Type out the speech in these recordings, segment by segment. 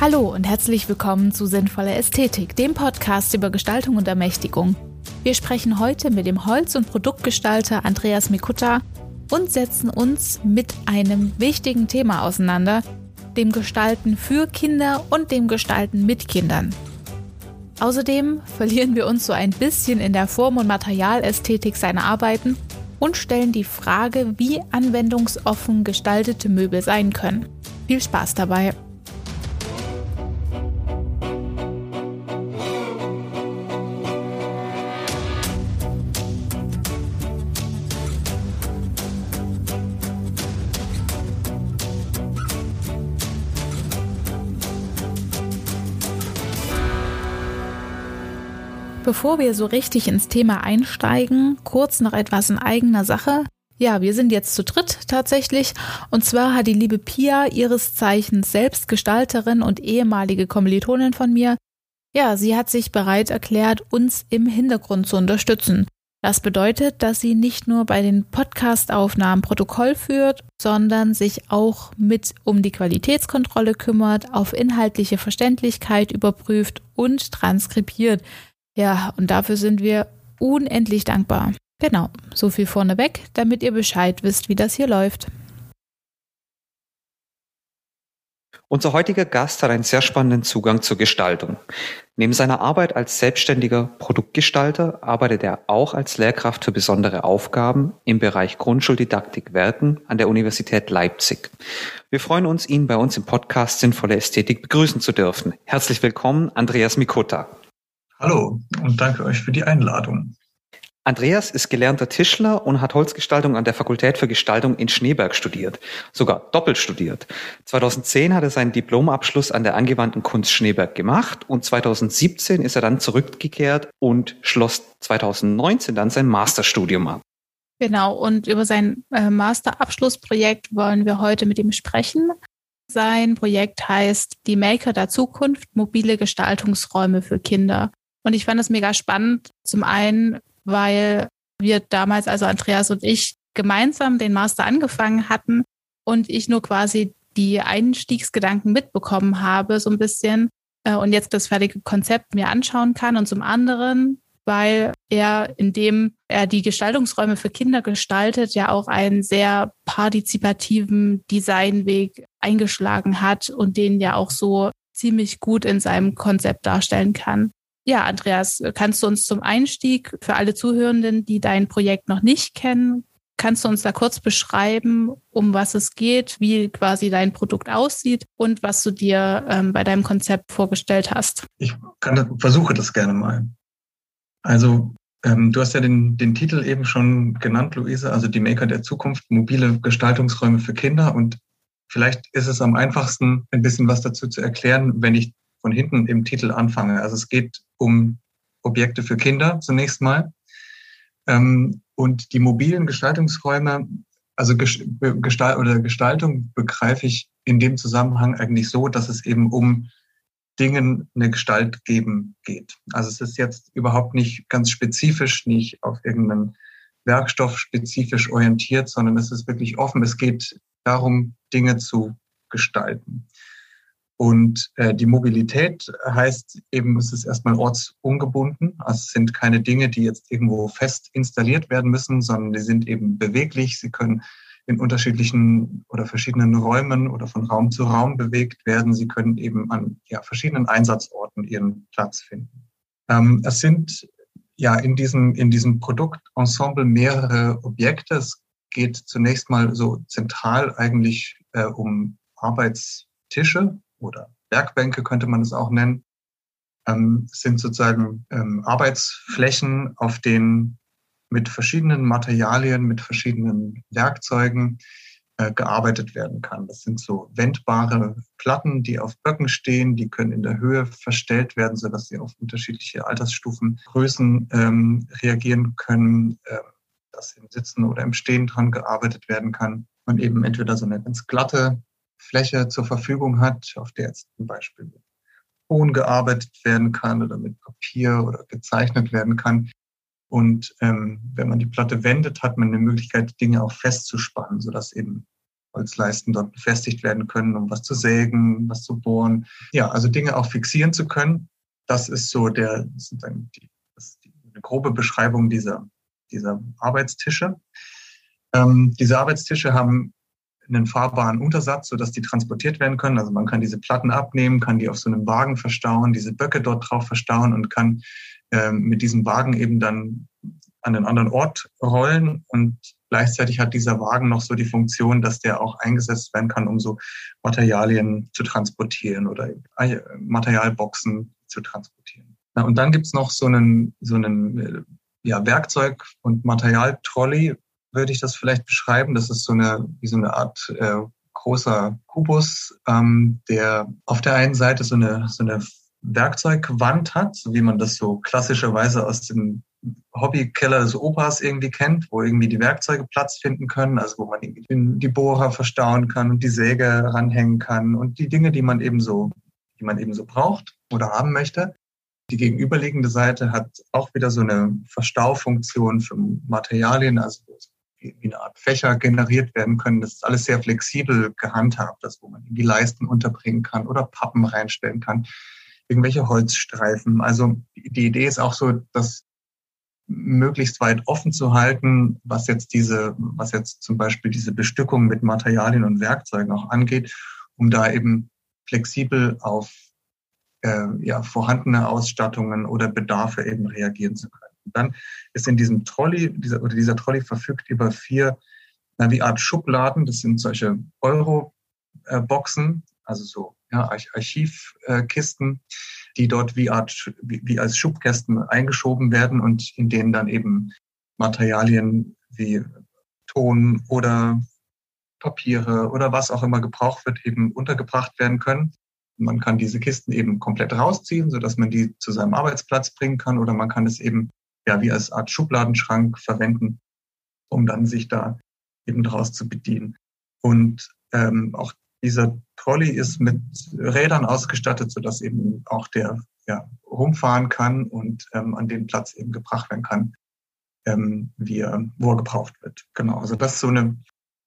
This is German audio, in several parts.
Hallo und herzlich willkommen zu Sinnvolle Ästhetik, dem Podcast über Gestaltung und Ermächtigung. Wir sprechen heute mit dem Holz- und Produktgestalter Andreas Mikutta und setzen uns mit einem wichtigen Thema auseinander, dem Gestalten für Kinder und dem Gestalten mit Kindern. Außerdem verlieren wir uns so ein bisschen in der Form- und Materialästhetik seiner Arbeiten und stellen die Frage, wie anwendungsoffen gestaltete Möbel sein können. Viel Spaß dabei! Bevor wir so richtig ins Thema einsteigen, kurz noch etwas in eigener Sache. Ja, wir sind jetzt zu dritt tatsächlich. Und zwar hat die liebe Pia ihres Zeichens Selbstgestalterin und ehemalige Kommilitonin von mir. Ja, sie hat sich bereit erklärt, uns im Hintergrund zu unterstützen. Das bedeutet, dass sie nicht nur bei den Podcast-Aufnahmen Protokoll führt, sondern sich auch mit um die Qualitätskontrolle kümmert, auf inhaltliche Verständlichkeit überprüft und transkribiert. Ja, und dafür sind wir unendlich dankbar. Genau, so viel vorneweg, damit ihr Bescheid wisst, wie das hier läuft. Unser heutiger Gast hat einen sehr spannenden Zugang zur Gestaltung. Neben seiner Arbeit als selbstständiger Produktgestalter arbeitet er auch als Lehrkraft für besondere Aufgaben im Bereich Grundschuldidaktik Werken an der Universität Leipzig. Wir freuen uns, ihn bei uns im Podcast Sinnvolle Ästhetik begrüßen zu dürfen. Herzlich willkommen, Andreas Mikota. Hallo und danke euch für die Einladung. Andreas ist gelernter Tischler und hat Holzgestaltung an der Fakultät für Gestaltung in Schneeberg studiert, sogar doppelt studiert. 2010 hat er seinen Diplomabschluss an der angewandten Kunst Schneeberg gemacht und 2017 ist er dann zurückgekehrt und schloss 2019 dann sein Masterstudium ab. Genau, und über sein äh, Masterabschlussprojekt wollen wir heute mit ihm sprechen. Sein Projekt heißt Die Maker der Zukunft, mobile Gestaltungsräume für Kinder. Und ich fand es mega spannend. Zum einen, weil wir damals, also Andreas und ich, gemeinsam den Master angefangen hatten und ich nur quasi die Einstiegsgedanken mitbekommen habe, so ein bisschen, äh, und jetzt das fertige Konzept mir anschauen kann. Und zum anderen, weil er, indem er die Gestaltungsräume für Kinder gestaltet, ja auch einen sehr partizipativen Designweg eingeschlagen hat und den ja auch so ziemlich gut in seinem Konzept darstellen kann. Ja, Andreas, kannst du uns zum Einstieg für alle Zuhörenden, die dein Projekt noch nicht kennen, kannst du uns da kurz beschreiben, um was es geht, wie quasi dein Produkt aussieht und was du dir ähm, bei deinem Konzept vorgestellt hast? Ich kann, versuche das gerne mal. Also ähm, du hast ja den, den Titel eben schon genannt, Luise, also die Maker der Zukunft, mobile Gestaltungsräume für Kinder. Und vielleicht ist es am einfachsten, ein bisschen was dazu zu erklären, wenn ich von hinten im Titel anfange. Also es geht um Objekte für Kinder zunächst mal. Ähm, und die mobilen Gestaltungsräume, also Gestalt oder Gestaltung begreife ich in dem Zusammenhang eigentlich so, dass es eben um Dingen eine Gestalt geben geht. Also es ist jetzt überhaupt nicht ganz spezifisch, nicht auf irgendeinen Werkstoff spezifisch orientiert, sondern es ist wirklich offen. Es geht darum, Dinge zu gestalten. Und äh, die Mobilität heißt eben, es ist erstmal ortsungebunden. Also es sind keine Dinge, die jetzt irgendwo fest installiert werden müssen, sondern die sind eben beweglich. Sie können in unterschiedlichen oder verschiedenen Räumen oder von Raum zu Raum bewegt werden. Sie können eben an ja, verschiedenen Einsatzorten ihren Platz finden. Ähm, es sind ja in diesem, in diesem Produktensemble mehrere Objekte. Es geht zunächst mal so zentral eigentlich äh, um Arbeitstische, oder Werkbänke könnte man es auch nennen, ähm, sind sozusagen ähm, Arbeitsflächen, auf denen mit verschiedenen Materialien, mit verschiedenen Werkzeugen äh, gearbeitet werden kann. Das sind so wendbare Platten, die auf Böcken stehen, die können in der Höhe verstellt werden, sodass sie auf unterschiedliche Altersstufen, Größen ähm, reagieren können, äh, dass im Sitzen oder im Stehen dran gearbeitet werden kann. Man eben entweder so eine ganz glatte Fläche zur Verfügung hat, auf der jetzt zum Beispiel mit Ton gearbeitet werden kann oder mit Papier oder gezeichnet werden kann. Und ähm, wenn man die Platte wendet, hat man eine Möglichkeit, Dinge auch festzuspannen, sodass eben Holzleisten dort befestigt werden können, um was zu sägen, was zu bohren. Ja, also Dinge auch fixieren zu können. Das ist so der, sozusagen die, die, eine grobe Beschreibung dieser, dieser Arbeitstische. Ähm, diese Arbeitstische haben einen fahrbaren Untersatz, sodass die transportiert werden können. Also man kann diese Platten abnehmen, kann die auf so einem Wagen verstauen, diese Böcke dort drauf verstauen und kann ähm, mit diesem Wagen eben dann an einen anderen Ort rollen und gleichzeitig hat dieser Wagen noch so die Funktion, dass der auch eingesetzt werden kann, um so Materialien zu transportieren oder Materialboxen zu transportieren. und dann gibt's noch so einen, so einen äh, ja, Werkzeug- und Materialtrolley, würde ich das vielleicht beschreiben. Das ist so eine, wie so eine Art äh, großer Kubus, ähm, der auf der einen Seite so eine, so eine Werkzeugwand hat, so wie man das so klassischerweise aus dem Hobbykeller des Opas irgendwie kennt, wo irgendwie die Werkzeuge Platz finden können, also wo man irgendwie die Bohrer verstauen kann und die Säge ranhängen kann und die Dinge, die man eben so, die man eben so braucht oder haben möchte. Die gegenüberliegende Seite hat auch wieder so eine Verstaufunktion für Materialien, also wie eine Art Fächer generiert werden können. Das ist alles sehr flexibel gehandhabt, das wo man die Leisten unterbringen kann oder Pappen reinstellen kann, irgendwelche Holzstreifen. Also die Idee ist auch so, dass möglichst weit offen zu halten, was jetzt diese, was jetzt zum Beispiel diese Bestückung mit Materialien und Werkzeugen auch angeht, um da eben flexibel auf äh, ja, vorhandene Ausstattungen oder Bedarfe eben reagieren zu können. Und dann ist in diesem Trolley, dieser, oder dieser Trolley verfügt über vier, na, wie Art Schubladen, das sind solche Euro-Boxen, also so ja, Archivkisten, die dort wie, Art, wie, wie als Schubkästen eingeschoben werden und in denen dann eben Materialien wie Ton oder Papiere oder was auch immer gebraucht wird, eben untergebracht werden können. Man kann diese Kisten eben komplett rausziehen, so dass man die zu seinem Arbeitsplatz bringen kann, oder man kann es eben ja wie als Art Schubladenschrank verwenden, um dann sich da eben draus zu bedienen. Und ähm, auch dieser Trolley ist mit Rädern ausgestattet, sodass eben auch der ja, rumfahren kann und ähm, an den Platz eben gebracht werden kann, ähm, wie er, wo er gebraucht wird. Genau. Also das ist so eine,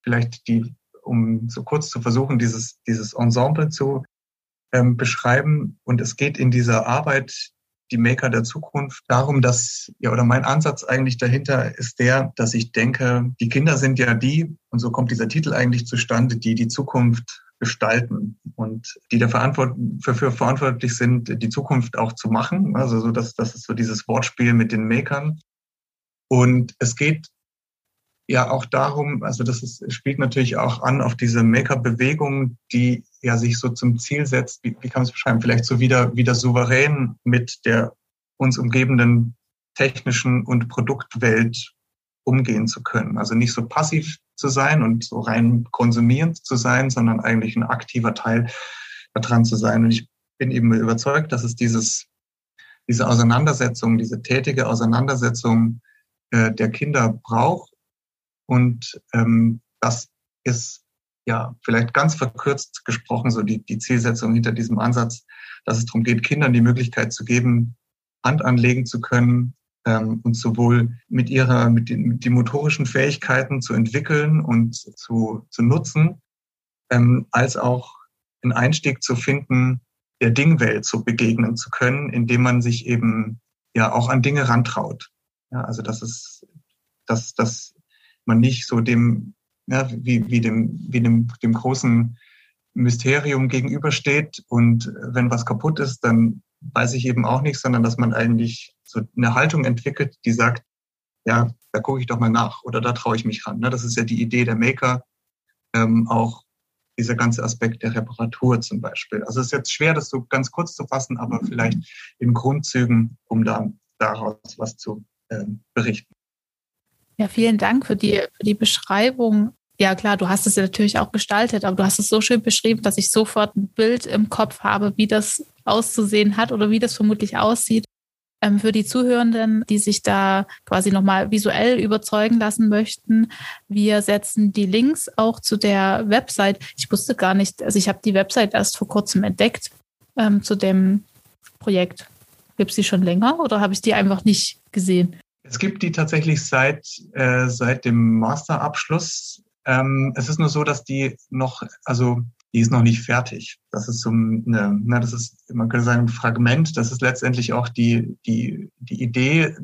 vielleicht die, um so kurz zu versuchen, dieses, dieses Ensemble zu ähm, beschreiben. Und es geht in dieser Arbeit die Maker der Zukunft darum, dass, ja, oder mein Ansatz eigentlich dahinter ist der, dass ich denke, die Kinder sind ja die, und so kommt dieser Titel eigentlich zustande, die die Zukunft gestalten und die da dafür verantwortlich sind, die Zukunft auch zu machen. Also so, dass das ist so dieses Wortspiel mit den Makern. Und es geht ja auch darum, also das ist, spielt natürlich auch an auf diese Maker-Bewegung, die ja sich so zum Ziel setzt, wie, wie kann man es beschreiben, vielleicht so wieder, wieder souverän mit der uns umgebenden technischen und Produktwelt umgehen zu können. Also nicht so passiv zu sein und so rein konsumierend zu sein, sondern eigentlich ein aktiver Teil daran zu sein. Und ich bin eben überzeugt, dass es dieses, diese Auseinandersetzung, diese tätige Auseinandersetzung äh, der Kinder braucht. Und ähm, das ist ja vielleicht ganz verkürzt gesprochen so die, die Zielsetzung hinter diesem Ansatz, dass es darum geht, Kindern die Möglichkeit zu geben, Hand anlegen zu können, ähm, und sowohl mit ihrer, mit den, mit den motorischen Fähigkeiten zu entwickeln und zu, zu nutzen, ähm, als auch einen Einstieg zu finden, der Dingwelt zu begegnen zu können, indem man sich eben ja auch an Dinge rantraut. Ja, also das ist, dass, dass man nicht so dem, ja, wie, wie dem, wie dem, dem großen Mysterium gegenübersteht und wenn was kaputt ist, dann weiß ich eben auch nicht, sondern dass man eigentlich so eine Haltung entwickelt, die sagt, ja, da gucke ich doch mal nach oder da traue ich mich ran. Ne? Das ist ja die Idee der Maker, ähm, auch dieser ganze Aspekt der Reparatur zum Beispiel. Also es ist jetzt schwer, das so ganz kurz zu fassen, aber vielleicht in Grundzügen, um da daraus was zu ähm, berichten. Ja, vielen Dank für die, für die Beschreibung. Ja, klar, du hast es ja natürlich auch gestaltet, aber du hast es so schön beschrieben, dass ich sofort ein Bild im Kopf habe, wie das auszusehen hat oder wie das vermutlich aussieht. Ähm, für die Zuhörenden, die sich da quasi nochmal visuell überzeugen lassen möchten, wir setzen die Links auch zu der Website. Ich wusste gar nicht, also ich habe die Website erst vor kurzem entdeckt ähm, zu dem Projekt. Gibt es die schon länger oder habe ich die einfach nicht gesehen? Es gibt die tatsächlich seit, äh, seit dem Masterabschluss Ähm, es ist nur so, dass die noch, also die ist noch nicht fertig. Das ist so eine, na, das ist, man könnte sagen, ein Fragment. Das ist letztendlich auch die, die, die Idee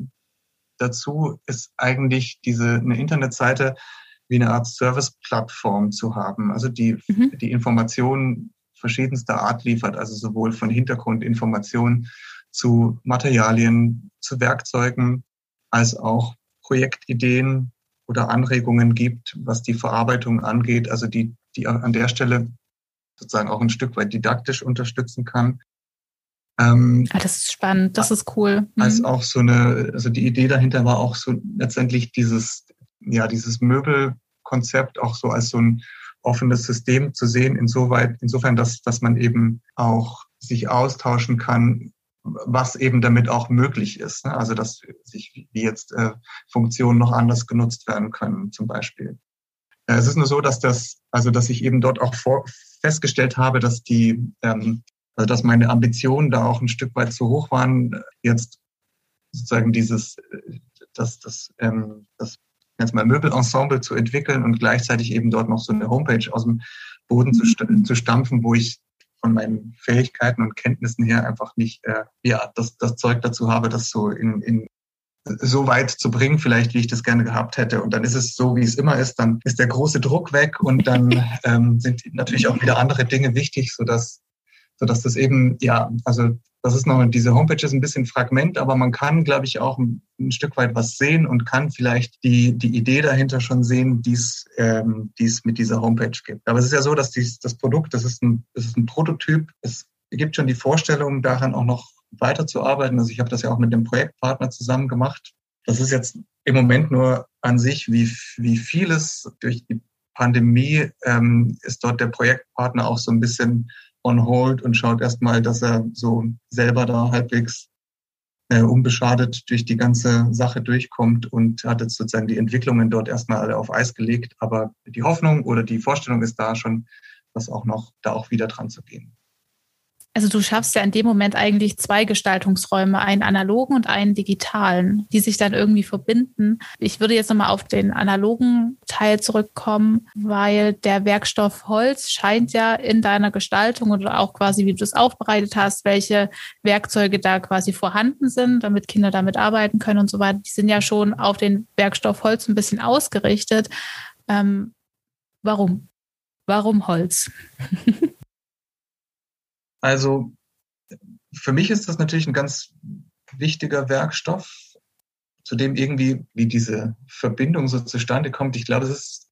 dazu, ist eigentlich diese, eine Internetseite wie eine Art Service-Plattform zu haben. Also die, mhm. die Informationen verschiedenster Art liefert, also sowohl von Hintergrundinformationen zu Materialien, zu Werkzeugen, als auch Projektideen oder Anregungen gibt, was die Verarbeitung angeht, also die, die an der Stelle sozusagen auch ein Stück weit didaktisch unterstützen kann. Ähm, ah, das ist spannend, das ist cool. Mhm. Als auch so eine, also die Idee dahinter war auch so letztendlich dieses, ja, dieses Möbelkonzept auch so als so ein offenes System zu sehen, insoweit, insofern, dass, dass man eben auch sich austauschen kann, was eben damit auch möglich ist. Ne? Also dass sich wie jetzt äh, Funktionen noch anders genutzt werden können, zum Beispiel. Äh, es ist nur so, dass das, also dass ich eben dort auch vor, festgestellt habe, dass die, ähm, also dass meine Ambitionen da auch ein Stück weit zu hoch waren, jetzt sozusagen dieses, äh, das, das, ähm, das jetzt mal Möbelensemble zu entwickeln und gleichzeitig eben dort noch so eine Homepage aus dem Boden zu, zu stampfen, wo ich von meinen Fähigkeiten und Kenntnissen her einfach nicht äh, ja das, das Zeug dazu habe, das so in, in so weit zu bringen, vielleicht wie ich das gerne gehabt hätte. Und dann ist es so, wie es immer ist, dann ist der große Druck weg und dann ähm, sind natürlich auch wieder andere Dinge wichtig, sodass, sodass das eben, ja, also das ist noch, diese Homepage ist ein bisschen Fragment, aber man kann, glaube ich, auch ein, Stück weit was sehen und kann vielleicht die, die Idee dahinter schon sehen, die es ähm, die's mit dieser Homepage gibt. Aber es ist ja so, dass dies, das Produkt, das ist, ein, das ist ein Prototyp, es gibt schon die Vorstellung, daran auch noch weiterzuarbeiten. Also ich habe das ja auch mit dem Projektpartner zusammen gemacht. Das ist jetzt im Moment nur an sich, wie, wie vieles durch die Pandemie ähm, ist dort der Projektpartner auch so ein bisschen on hold und schaut erstmal, dass er so selber da halbwegs äh, unbeschadet durch die ganze Sache durchkommt und hat jetzt sozusagen die Entwicklungen dort erstmal alle auf Eis gelegt. Aber die Hoffnung oder die Vorstellung ist da schon, das auch noch, da auch wieder dran zu gehen. Also du schaffst ja in dem Moment eigentlich zwei Gestaltungsräume, einen analogen und einen digitalen, die sich dann irgendwie verbinden. Ich würde jetzt nochmal auf den analogen Teil zurückkommen, weil der Werkstoff Holz scheint ja in deiner Gestaltung oder auch quasi, wie du es aufbereitet hast, welche Werkzeuge da quasi vorhanden sind, damit Kinder damit arbeiten können und so weiter. Die sind ja schon auf den Werkstoff Holz ein bisschen ausgerichtet. Ähm, warum? Warum Holz? Also für mich ist das natürlich ein ganz wichtiger Werkstoff, zu dem irgendwie, wie diese Verbindung so zustande kommt. Ich glaube, es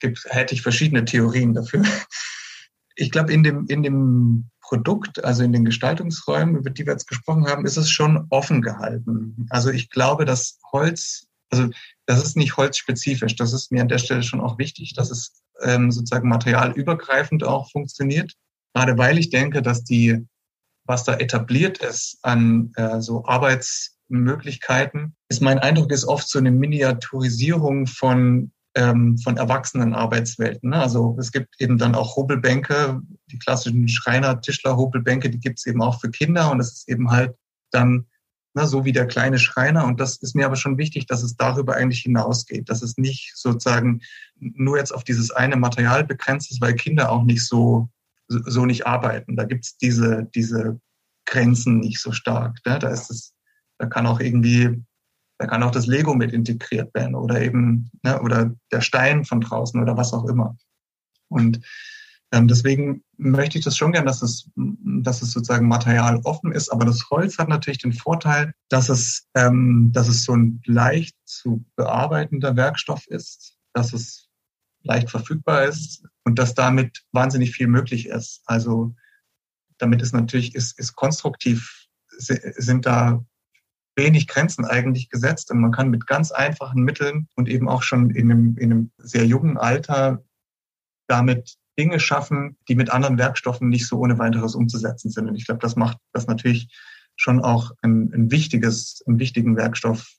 gibt, hätte ich verschiedene Theorien dafür. Ich glaube, in dem, in dem Produkt, also in den Gestaltungsräumen, über die wir jetzt gesprochen haben, ist es schon offen gehalten. Also ich glaube, dass Holz, also das ist nicht holzspezifisch. Das ist mir an der Stelle schon auch wichtig, dass es ähm, sozusagen materialübergreifend auch funktioniert. Gerade weil ich denke, dass die, was da etabliert ist an äh, so Arbeitsmöglichkeiten, ist mein Eindruck ist oft so eine Miniaturisierung von ähm, von erwachsenen Arbeitswelten. Ne? Also es gibt eben dann auch Hobelbänke, die klassischen Schreiner, Tischler, Hobelbänke, die gibt es eben auch für Kinder und es ist eben halt dann na, ne, so wie der kleine Schreiner. Und das ist mir aber schon wichtig, dass es darüber eigentlich hinausgeht, dass es nicht sozusagen nur jetzt auf dieses eine Material begrenzt ist, weil Kinder auch nicht so so nicht arbeiten. Da gibt's diese, diese Grenzen nicht so stark. Ne? Da ist es, da kann auch irgendwie, da kann auch das Lego mit integriert werden oder eben, ne, oder der Stein von draußen oder was auch immer. Und ähm, deswegen möchte ich das schon gern, dass es, dass es sozusagen Material offen ist. Aber das Holz hat natürlich den Vorteil, dass es, ähm, dass es so ein leicht zu bearbeitender Werkstoff ist, dass es leicht verfügbar ist und dass damit wahnsinnig viel möglich ist. Also damit ist natürlich, ist, ist konstruktiv, sind da wenig Grenzen eigentlich gesetzt und man kann mit ganz einfachen Mitteln und eben auch schon in einem, in einem sehr jungen Alter damit Dinge schaffen, die mit anderen Werkstoffen nicht so ohne weiteres umzusetzen sind. Und ich glaube, das macht das natürlich schon auch ein, ein wichtiges, einen wichtigen Werkstoff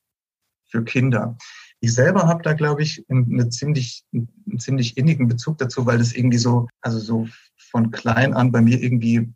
für Kinder. Ich selber habe da, glaube ich, eine ziemlich, einen ziemlich innigen Bezug dazu, weil das irgendwie so, also so von klein an bei mir irgendwie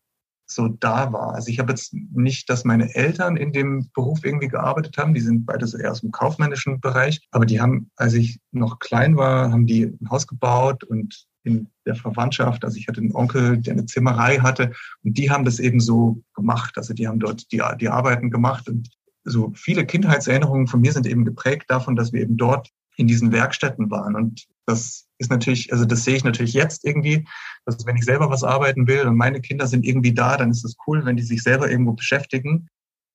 so da war. Also ich habe jetzt nicht, dass meine Eltern in dem Beruf irgendwie gearbeitet haben. Die sind beide so eher aus dem kaufmännischen Bereich. Aber die haben, als ich noch klein war, haben die ein Haus gebaut und in der Verwandtschaft, also ich hatte einen Onkel, der eine Zimmerei hatte und die haben das eben so gemacht. Also die haben dort die, die Arbeiten gemacht und so viele Kindheitserinnerungen von mir sind eben geprägt davon, dass wir eben dort in diesen Werkstätten waren. Und das ist natürlich, also das sehe ich natürlich jetzt irgendwie, dass wenn ich selber was arbeiten will und meine Kinder sind irgendwie da, dann ist es cool, wenn die sich selber irgendwo beschäftigen.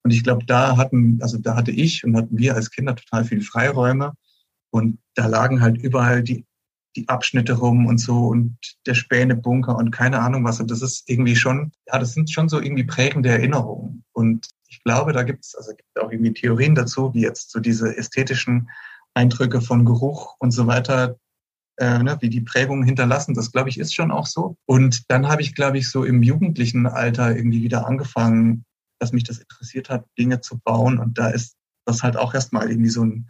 Und ich glaube, da hatten, also da hatte ich und hatten wir als Kinder total viele Freiräume. Und da lagen halt überall die, die Abschnitte rum und so und der Spänebunker und keine Ahnung was. Und das ist irgendwie schon, ja, das sind schon so irgendwie prägende Erinnerungen. Und ich glaube, da gibt es, also gibt auch irgendwie Theorien dazu, wie jetzt so diese ästhetischen Eindrücke von Geruch und so weiter, äh, ne, wie die Prägungen hinterlassen. Das, glaube ich, ist schon auch so. Und dann habe ich, glaube ich, so im jugendlichen Alter irgendwie wieder angefangen, dass mich das interessiert hat, Dinge zu bauen. Und da ist das halt auch erstmal irgendwie so ein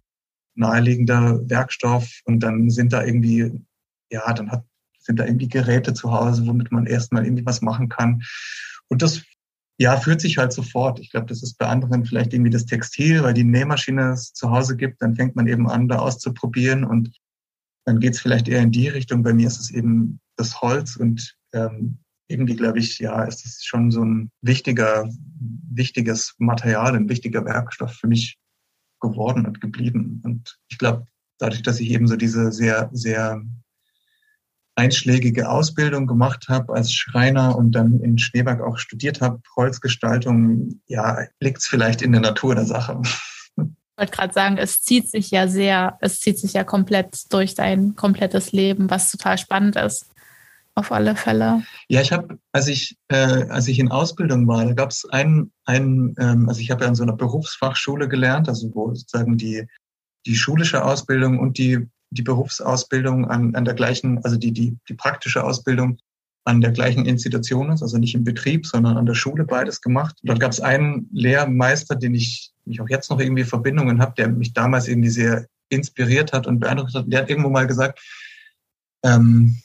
naheliegender Werkstoff. Und dann sind da irgendwie, ja, dann hat, sind da irgendwie Geräte zu Hause, womit man erstmal irgendwie was machen kann. Und das ja, fühlt sich halt sofort. Ich glaube, das ist bei anderen vielleicht irgendwie das Textil, weil die Nähmaschine es zu Hause gibt. Dann fängt man eben an, da auszuprobieren und dann geht es vielleicht eher in die Richtung. Bei mir ist es eben das Holz und ähm, irgendwie glaube ich, ja, ist es schon so ein wichtiger, wichtiges Material, ein wichtiger Werkstoff für mich geworden und geblieben. Und ich glaube, dadurch, dass ich eben so diese sehr, sehr einschlägige Ausbildung gemacht habe als Schreiner und dann in Schneeberg auch studiert habe, Holzgestaltung, ja, liegt es vielleicht in der Natur der Sache. Ich wollte gerade sagen, es zieht sich ja sehr, es zieht sich ja komplett durch dein komplettes Leben, was total spannend ist. Auf alle Fälle. Ja, ich habe, als ich, äh, als ich in Ausbildung war, da gab es einen, einen ähm, also ich habe ja an so einer Berufsfachschule gelernt, also wo sozusagen die, die schulische Ausbildung und die die Berufsausbildung an, an der gleichen, also die, die, die praktische Ausbildung an der gleichen Institution ist, also nicht im Betrieb, sondern an der Schule beides gemacht. Dort gab es einen Lehrmeister, den ich mich auch jetzt noch irgendwie Verbindungen habe, der mich damals irgendwie sehr inspiriert hat und beeindruckt hat. Der hat irgendwo mal gesagt, ähm,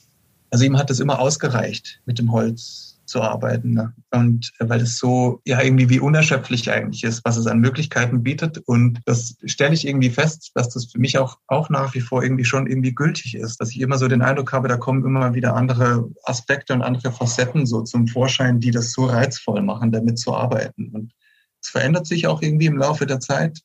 also ihm hat es immer ausgereicht mit dem Holz zu arbeiten. Ne? Und äh, weil es so ja irgendwie wie unerschöpflich eigentlich ist, was es an Möglichkeiten bietet. Und das stelle ich irgendwie fest, dass das für mich auch, auch nach wie vor irgendwie schon irgendwie gültig ist, dass ich immer so den Eindruck habe, da kommen immer wieder andere Aspekte und andere Facetten so zum Vorschein, die das so reizvoll machen, damit zu arbeiten. Und es verändert sich auch irgendwie im Laufe der Zeit.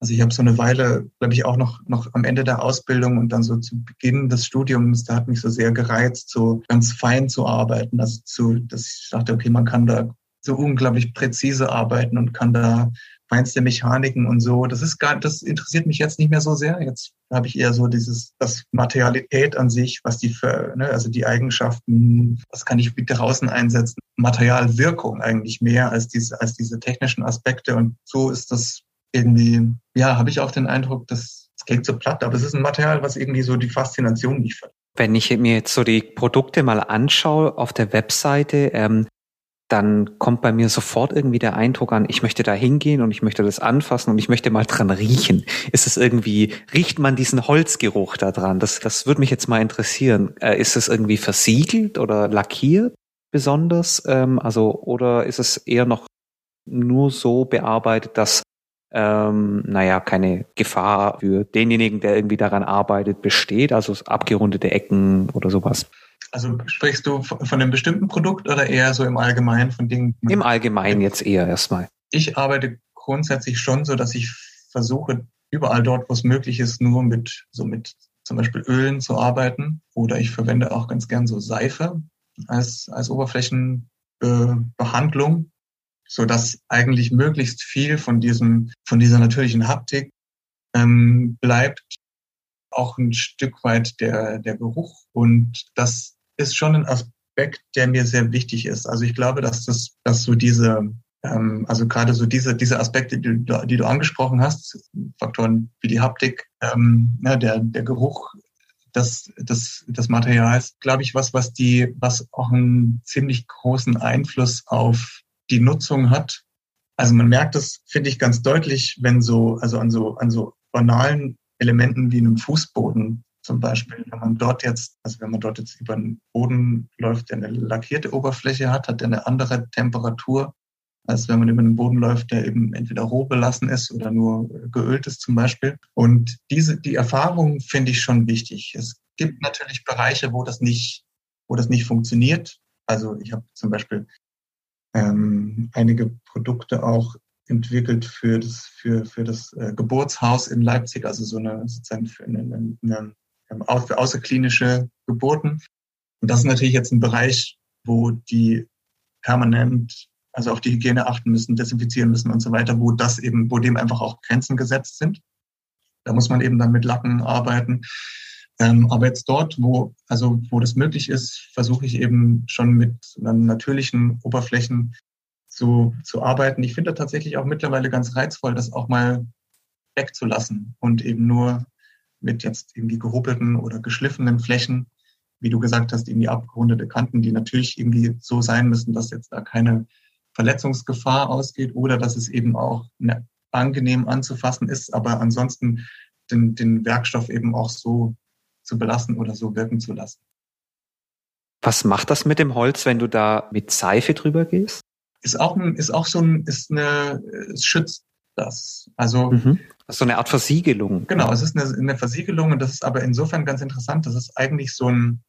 Also ich habe so eine Weile, glaube ich, auch noch, noch am Ende der Ausbildung und dann so zu Beginn des Studiums, da hat mich so sehr gereizt, so ganz fein zu arbeiten. Also zu, dass ich dachte, okay, man kann da so unglaublich präzise arbeiten und kann da feinste Mechaniken und so. Das ist gar, das interessiert mich jetzt nicht mehr so sehr. Jetzt habe ich eher so dieses, das Materialität an sich, was die ne, also die Eigenschaften, was kann ich draußen einsetzen? Materialwirkung eigentlich mehr als diese, als diese technischen Aspekte. Und so ist das irgendwie, ja, habe ich auch den Eindruck, dass es klingt so platt, aber es ist ein Material, was irgendwie so die Faszination liefert. Wenn ich mir jetzt so die Produkte mal anschaue auf der Webseite, ähm, dann kommt bei mir sofort irgendwie der Eindruck an, ich möchte da hingehen und ich möchte das anfassen und ich möchte mal dran riechen. Ist es irgendwie, riecht man diesen Holzgeruch da dran? Das, das würde mich jetzt mal interessieren. Äh, ist es irgendwie versiegelt oder lackiert besonders? Ähm, also, oder ist es eher noch nur so bearbeitet, dass ähm, naja, keine Gefahr für denjenigen, der irgendwie daran arbeitet, besteht, also abgerundete Ecken oder sowas. Also sprichst du von einem bestimmten Produkt oder eher so im Allgemeinen von Dingen? Im Allgemeinen jetzt eher erstmal. Ich arbeite grundsätzlich schon so, dass ich versuche, überall dort, wo es möglich ist, nur mit so mit zum Beispiel Ölen zu arbeiten. Oder ich verwende auch ganz gern so Seife als, als Oberflächenbehandlung so dass eigentlich möglichst viel von diesem, von dieser natürlichen Haptik ähm, bleibt, auch ein Stück weit der, der Geruch. Und das ist schon ein Aspekt, der mir sehr wichtig ist. Also ich glaube, dass das, dass so diese, ähm, also gerade so diese, diese Aspekte, die, die du angesprochen hast, Faktoren wie die Haptik, ähm, ja, der, der Geruch des, des, des Materials, glaube ich, was, was die, was auch einen ziemlich großen Einfluss auf die Nutzung hat. Also man merkt das, finde ich, ganz deutlich, wenn so, also an so, an so banalen Elementen wie einem Fußboden zum Beispiel, wenn man dort jetzt, also wenn man dort jetzt über den Boden läuft, der eine lackierte Oberfläche hat, hat er eine andere Temperatur, als wenn man über den Boden läuft, der eben entweder roh belassen ist oder nur geölt ist zum Beispiel. Und diese, die Erfahrung finde ich schon wichtig. Es gibt natürlich Bereiche, wo das nicht, wo das nicht funktioniert. Also ich habe zum Beispiel ähm, einige Produkte auch entwickelt für das, für, für das äh, Geburtshaus in Leipzig, also so eine sozusagen für eine, eine, eine für außerklinische Geburten. Und das ist natürlich jetzt ein Bereich, wo die permanent also auf die Hygiene achten müssen, desinfizieren müssen und so weiter, wo das eben, wo dem einfach auch Grenzen gesetzt sind. Da muss man eben dann mit Lacken arbeiten. Ähm, aber jetzt dort, wo, also wo das möglich ist, versuche ich eben schon mit natürlichen Oberflächen zu, zu arbeiten. Ich finde tatsächlich auch mittlerweile ganz reizvoll, das auch mal wegzulassen und eben nur mit jetzt irgendwie gehobelten oder geschliffenen Flächen, wie du gesagt hast, irgendwie abgerundete Kanten, die natürlich irgendwie so sein müssen, dass jetzt da keine Verletzungsgefahr ausgeht oder dass es eben auch ne, angenehm anzufassen ist, aber ansonsten den, den Werkstoff eben auch so zu belassen oder so wirken zu lassen. Was macht das mit dem Holz, wenn du da mit Seife drüber gehst? Ist auch, ein, ist auch so ein, ist eine, es schützt das. Also mhm. so eine Art Versiegelung. Genau, es ist eine, eine Versiegelung und das ist aber insofern ganz interessant. Das ist eigentlich so ein,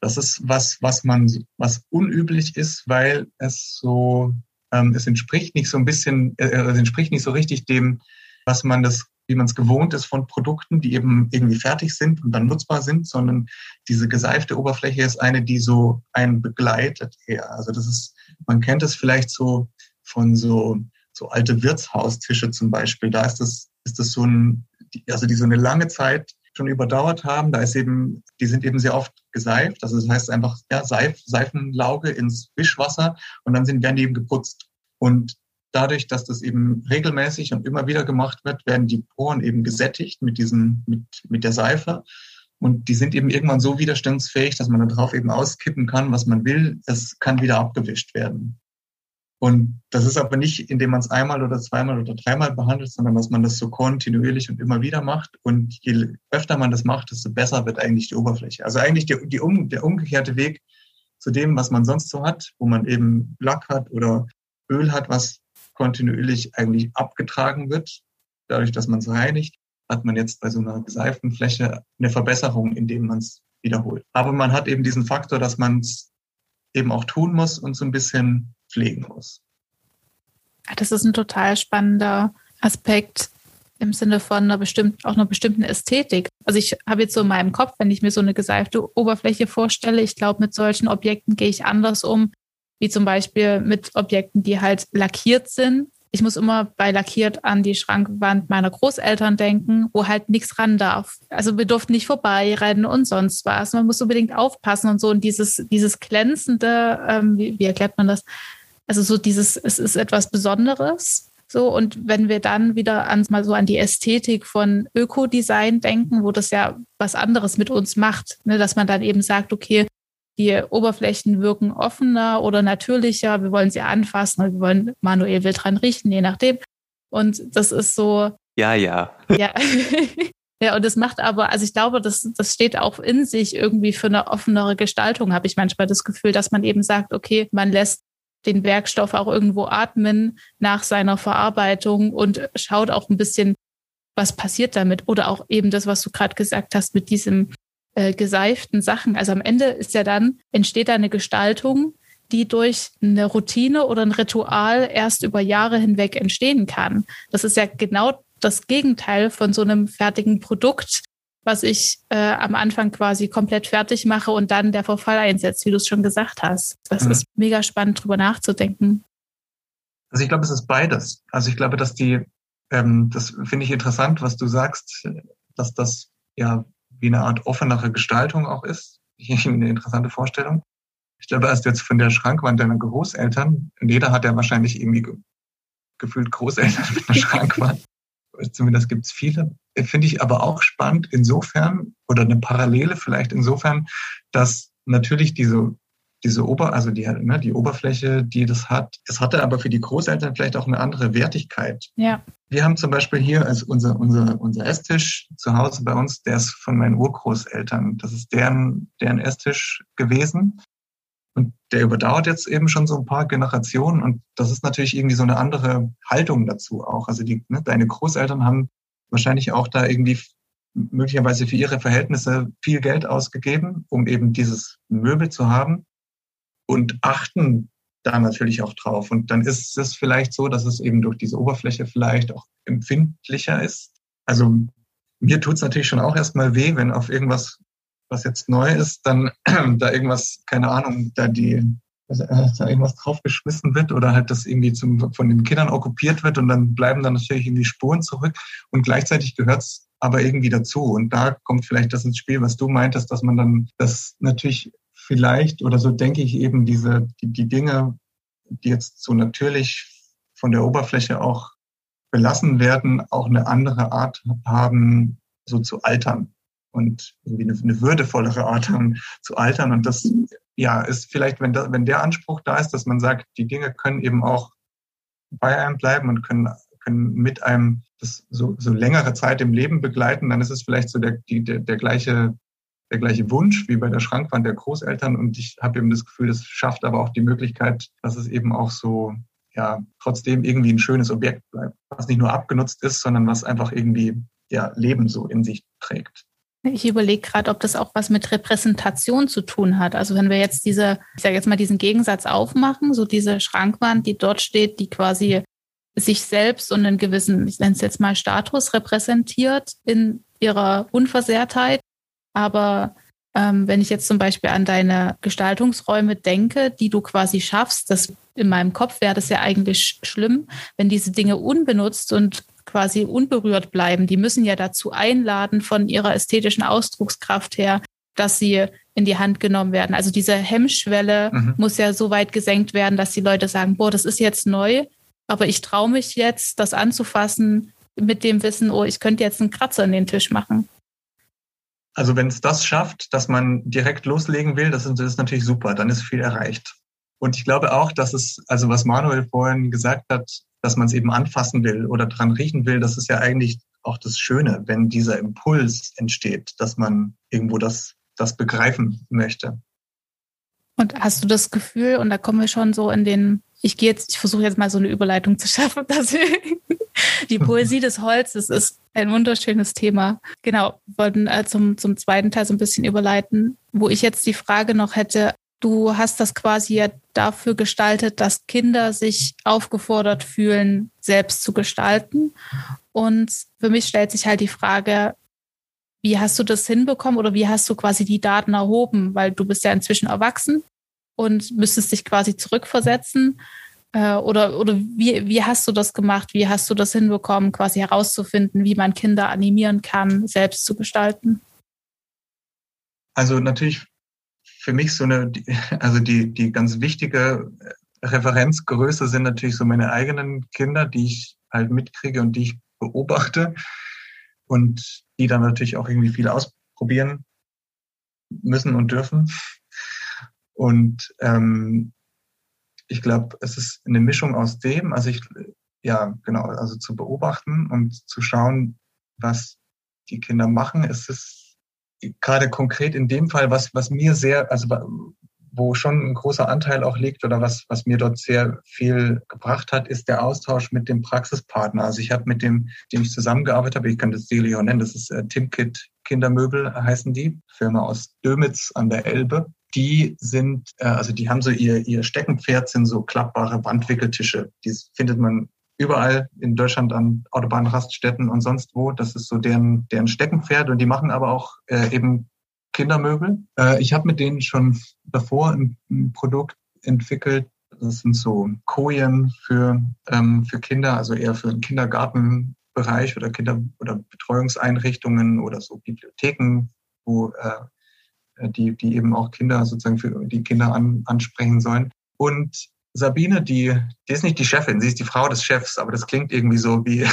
das ist was, was man, was unüblich ist, weil es so, ähm, es entspricht nicht so ein bisschen, äh, es entspricht nicht so richtig dem, was man das, wie man es gewohnt ist von Produkten, die eben irgendwie fertig sind und dann nutzbar sind, sondern diese geseifte Oberfläche ist eine, die so einen begleitet eher. Also das ist, man kennt es vielleicht so von so so alte Wirtshaustische zum Beispiel, da ist das, ist das so ein, also die so eine lange Zeit schon überdauert haben, da ist eben, die sind eben sehr oft geseift, also das heißt einfach, ja, Seif, Seifenlauge ins Wischwasser und dann sind, werden die eben geputzt. Und dadurch, dass das eben regelmäßig und immer wieder gemacht wird, werden die Poren eben gesättigt mit diesen, mit, mit der Seife. Und die sind eben irgendwann so widerstandsfähig, dass man darauf eben auskippen kann, was man will. Es kann wieder abgewischt werden. Und das ist aber nicht, indem man es einmal oder zweimal oder dreimal behandelt, sondern dass man das so kontinuierlich und immer wieder macht. Und je öfter man das macht, desto besser wird eigentlich die Oberfläche. Also eigentlich die, die um, der umgekehrte Weg zu dem, was man sonst so hat, wo man eben Lack hat oder Öl hat, was kontinuierlich eigentlich abgetragen wird. Dadurch, dass man es reinigt, hat man jetzt bei so einer geseiften Fläche eine Verbesserung, indem man es wiederholt. Aber man hat eben diesen Faktor, dass man es eben auch tun muss und so ein bisschen pflegen muss. Das ist ein total spannender Aspekt im Sinne von einer bestimmten, auch einer bestimmten Ästhetik. Also ich habe jetzt so in meinem Kopf, wenn ich mir so eine geseifte Oberfläche vorstelle, ich glaube, mit solchen Objekten gehe ich anders um, wie zum Beispiel mit Objekten, die halt lackiert sind. Ich muss immer bei lackiert an die Schrankwand meiner Großeltern denken, wo halt nichts ran darf. Also wir durften nicht vorbeirennen und sonst was. Man muss unbedingt aufpassen und so. Und dieses, dieses glänzende, ähm, wie, wie erklärt man das? Also so dieses, es ist etwas Besonderes. So, und wenn wir dann wieder an, mal so an die Ästhetik von Ökodesign denken, wo das ja was anderes mit uns macht, ne, dass man dann eben sagt, okay, die Oberflächen wirken offener oder natürlicher, wir wollen sie anfassen oder wir wollen manuell wild dran riechen, je nachdem. Und das ist so. Ja, ja. Ja. Ja, und das macht aber, also ich glaube, das, das steht auch in sich irgendwie für eine offenere Gestaltung, habe ich manchmal das Gefühl, dass man eben sagt, okay, man lässt den Werkstoff auch irgendwo atmen nach seiner Verarbeitung und schaut auch ein bisschen, was passiert damit. Oder auch eben das, was du gerade gesagt hast mit diesem äh, geseiften Sachen. Also am Ende ist ja dann, entsteht da eine Gestaltung, die durch eine Routine oder ein Ritual erst über Jahre hinweg entstehen kann. Das ist ja genau das Gegenteil von so einem fertigen Produkt, was ich äh, am Anfang quasi komplett fertig mache und dann der Verfall einsetzt, wie du es schon gesagt hast. Das mhm. ist mega spannend, drüber nachzudenken. Also ich glaube, es ist beides. Also ich glaube, dass die, ähm, das finde ich interessant, was du sagst, dass das ja wie eine Art offenere Gestaltung auch ist. Eine interessante Vorstellung. Ich glaube, erst jetzt von der Schrankwand deiner Großeltern, jeder hat ja wahrscheinlich irgendwie ge gefühlt Großeltern mit einer Schrankwand. Zumindest gibt es viele. Finde ich aber auch spannend insofern oder eine Parallele vielleicht insofern, dass natürlich diese diese Ober, also die, ne, die Oberfläche, die das hat. Es hatte aber für die Großeltern vielleicht auch eine andere Wertigkeit. Ja. Wir haben zum Beispiel hier als unser, unser, unser Esstisch zu Hause bei uns, der ist von meinen Urgroßeltern. Das ist deren, deren Esstisch gewesen. Und der überdauert jetzt eben schon so ein paar Generationen. Und das ist natürlich irgendwie so eine andere Haltung dazu auch. Also die, ne, deine Großeltern haben wahrscheinlich auch da irgendwie möglicherweise für ihre Verhältnisse viel Geld ausgegeben, um eben dieses Möbel zu haben und achten da natürlich auch drauf. Und dann ist es vielleicht so, dass es eben durch diese Oberfläche vielleicht auch empfindlicher ist. Also mir tut es natürlich schon auch erstmal weh, wenn auf irgendwas, was jetzt neu ist, dann da irgendwas, keine Ahnung, da die äh, da irgendwas draufgeschmissen wird oder halt das irgendwie zum, von den Kindern okkupiert wird und dann bleiben dann natürlich irgendwie Spuren zurück und gleichzeitig gehört es aber irgendwie dazu und da kommt vielleicht das ins Spiel, was du meintest, dass man dann das natürlich vielleicht, oder so denke ich eben, diese, die, die Dinge, die jetzt so natürlich von der Oberfläche auch belassen werden, auch eine andere Art haben, so zu altern und irgendwie eine, eine würdevollere Art haben zu altern. Und das, ja, ist vielleicht, wenn, da, wenn der Anspruch da ist, dass man sagt, die Dinge können eben auch bei einem bleiben und können, können mit einem das so, so längere Zeit im Leben begleiten, dann ist es vielleicht so der, die, der, der gleiche der gleiche Wunsch wie bei der Schrankwand der Großeltern. Und ich habe eben das Gefühl, das schafft aber auch die Möglichkeit, dass es eben auch so, ja, trotzdem irgendwie ein schönes Objekt bleibt, was nicht nur abgenutzt ist, sondern was einfach irgendwie, ja, Leben so in sich trägt. Ich überlege gerade, ob das auch was mit Repräsentation zu tun hat. Also wenn wir jetzt diese, ich sage jetzt mal diesen Gegensatz aufmachen, so diese Schrankwand, die dort steht, die quasi sich selbst und einen gewissen, ich nenne es jetzt mal Status repräsentiert in ihrer Unversehrtheit aber ähm, wenn ich jetzt zum Beispiel an deine Gestaltungsräume denke, die du quasi schaffst, das in meinem Kopf wäre das ja eigentlich schlimm, wenn diese Dinge unbenutzt und quasi unberührt bleiben. Die müssen ja dazu einladen von ihrer ästhetischen Ausdruckskraft her, dass sie in die Hand genommen werden. Also diese Hemmschwelle mhm. muss ja so weit gesenkt werden, dass die Leute sagen, boah, das ist jetzt neu, aber ich traue mich jetzt, das anzufassen mit dem Wissen, oh, ich könnte jetzt einen Kratzer in den Tisch machen. Also wenn es das schafft, dass man direkt loslegen will, das ist, das ist natürlich super, dann ist viel erreicht. Und ich glaube auch, dass es, also was Manuel vorhin gesagt hat, dass man es eben anfassen will oder dran riechen will, das ist ja eigentlich auch das Schöne, wenn dieser Impuls entsteht, dass man irgendwo das, das begreifen möchte. Und hast du das Gefühl, und da kommen wir schon so in den, ich gehe jetzt, ich versuche jetzt mal so eine Überleitung zu schaffen, dass die Poesie des Holzes ist ein wunderschönes Thema. Genau, wollten äh, zum, zum zweiten Teil so ein bisschen überleiten, wo ich jetzt die Frage noch hätte, du hast das quasi ja dafür gestaltet, dass Kinder sich aufgefordert fühlen, selbst zu gestalten. Und für mich stellt sich halt die Frage, wie hast du das hinbekommen oder wie hast du quasi die Daten erhoben? Weil du bist ja inzwischen erwachsen und müsstest dich quasi zurückversetzen äh, oder oder wie, wie hast du das gemacht? Wie hast du das hinbekommen, quasi herauszufinden, wie man Kinder animieren kann, selbst zu gestalten? Also natürlich für mich so eine, also die, die ganz wichtige Referenzgröße sind natürlich so meine eigenen Kinder, die ich halt mitkriege und die ich beobachte und die dann natürlich auch irgendwie viel ausprobieren müssen und dürfen. Und ähm, ich glaube, es ist eine Mischung aus dem, also ich, ja, genau, also zu beobachten und zu schauen, was die Kinder machen. Es ist gerade konkret in dem Fall, was, was mir sehr, also wo schon ein großer Anteil auch liegt oder was, was mir dort sehr viel gebracht hat, ist der Austausch mit dem Praxispartner. Also ich habe mit dem, dem ich zusammengearbeitet habe, ich kann das Delio nennen, das ist äh, Timkit Kindermöbel heißen die, Firma aus Dömitz an der Elbe die sind, äh, also die haben so ihr, ihr Steckenpferd sind so klappbare Wandwickeltische. Die findet man überall in Deutschland an Autobahnraststätten und sonst wo. Das ist so deren, deren Steckenpferd und die machen aber auch äh, eben Kindermöbel. Äh, ich habe mit denen schon davor ein, ein, Produkt entwickelt. Das sind so Kojen für, ähm, für Kinder, also eher für den Kindergartenbereich oder Kinder- oder Betreuungseinrichtungen oder so Bibliotheken, wo äh, die, die eben auch Kinder sozusagen für die Kinder an, ansprechen sollen. Und Sabine, die, die ist nicht die Chefin, sie ist die Frau des Chefs, aber das klingt irgendwie so wie,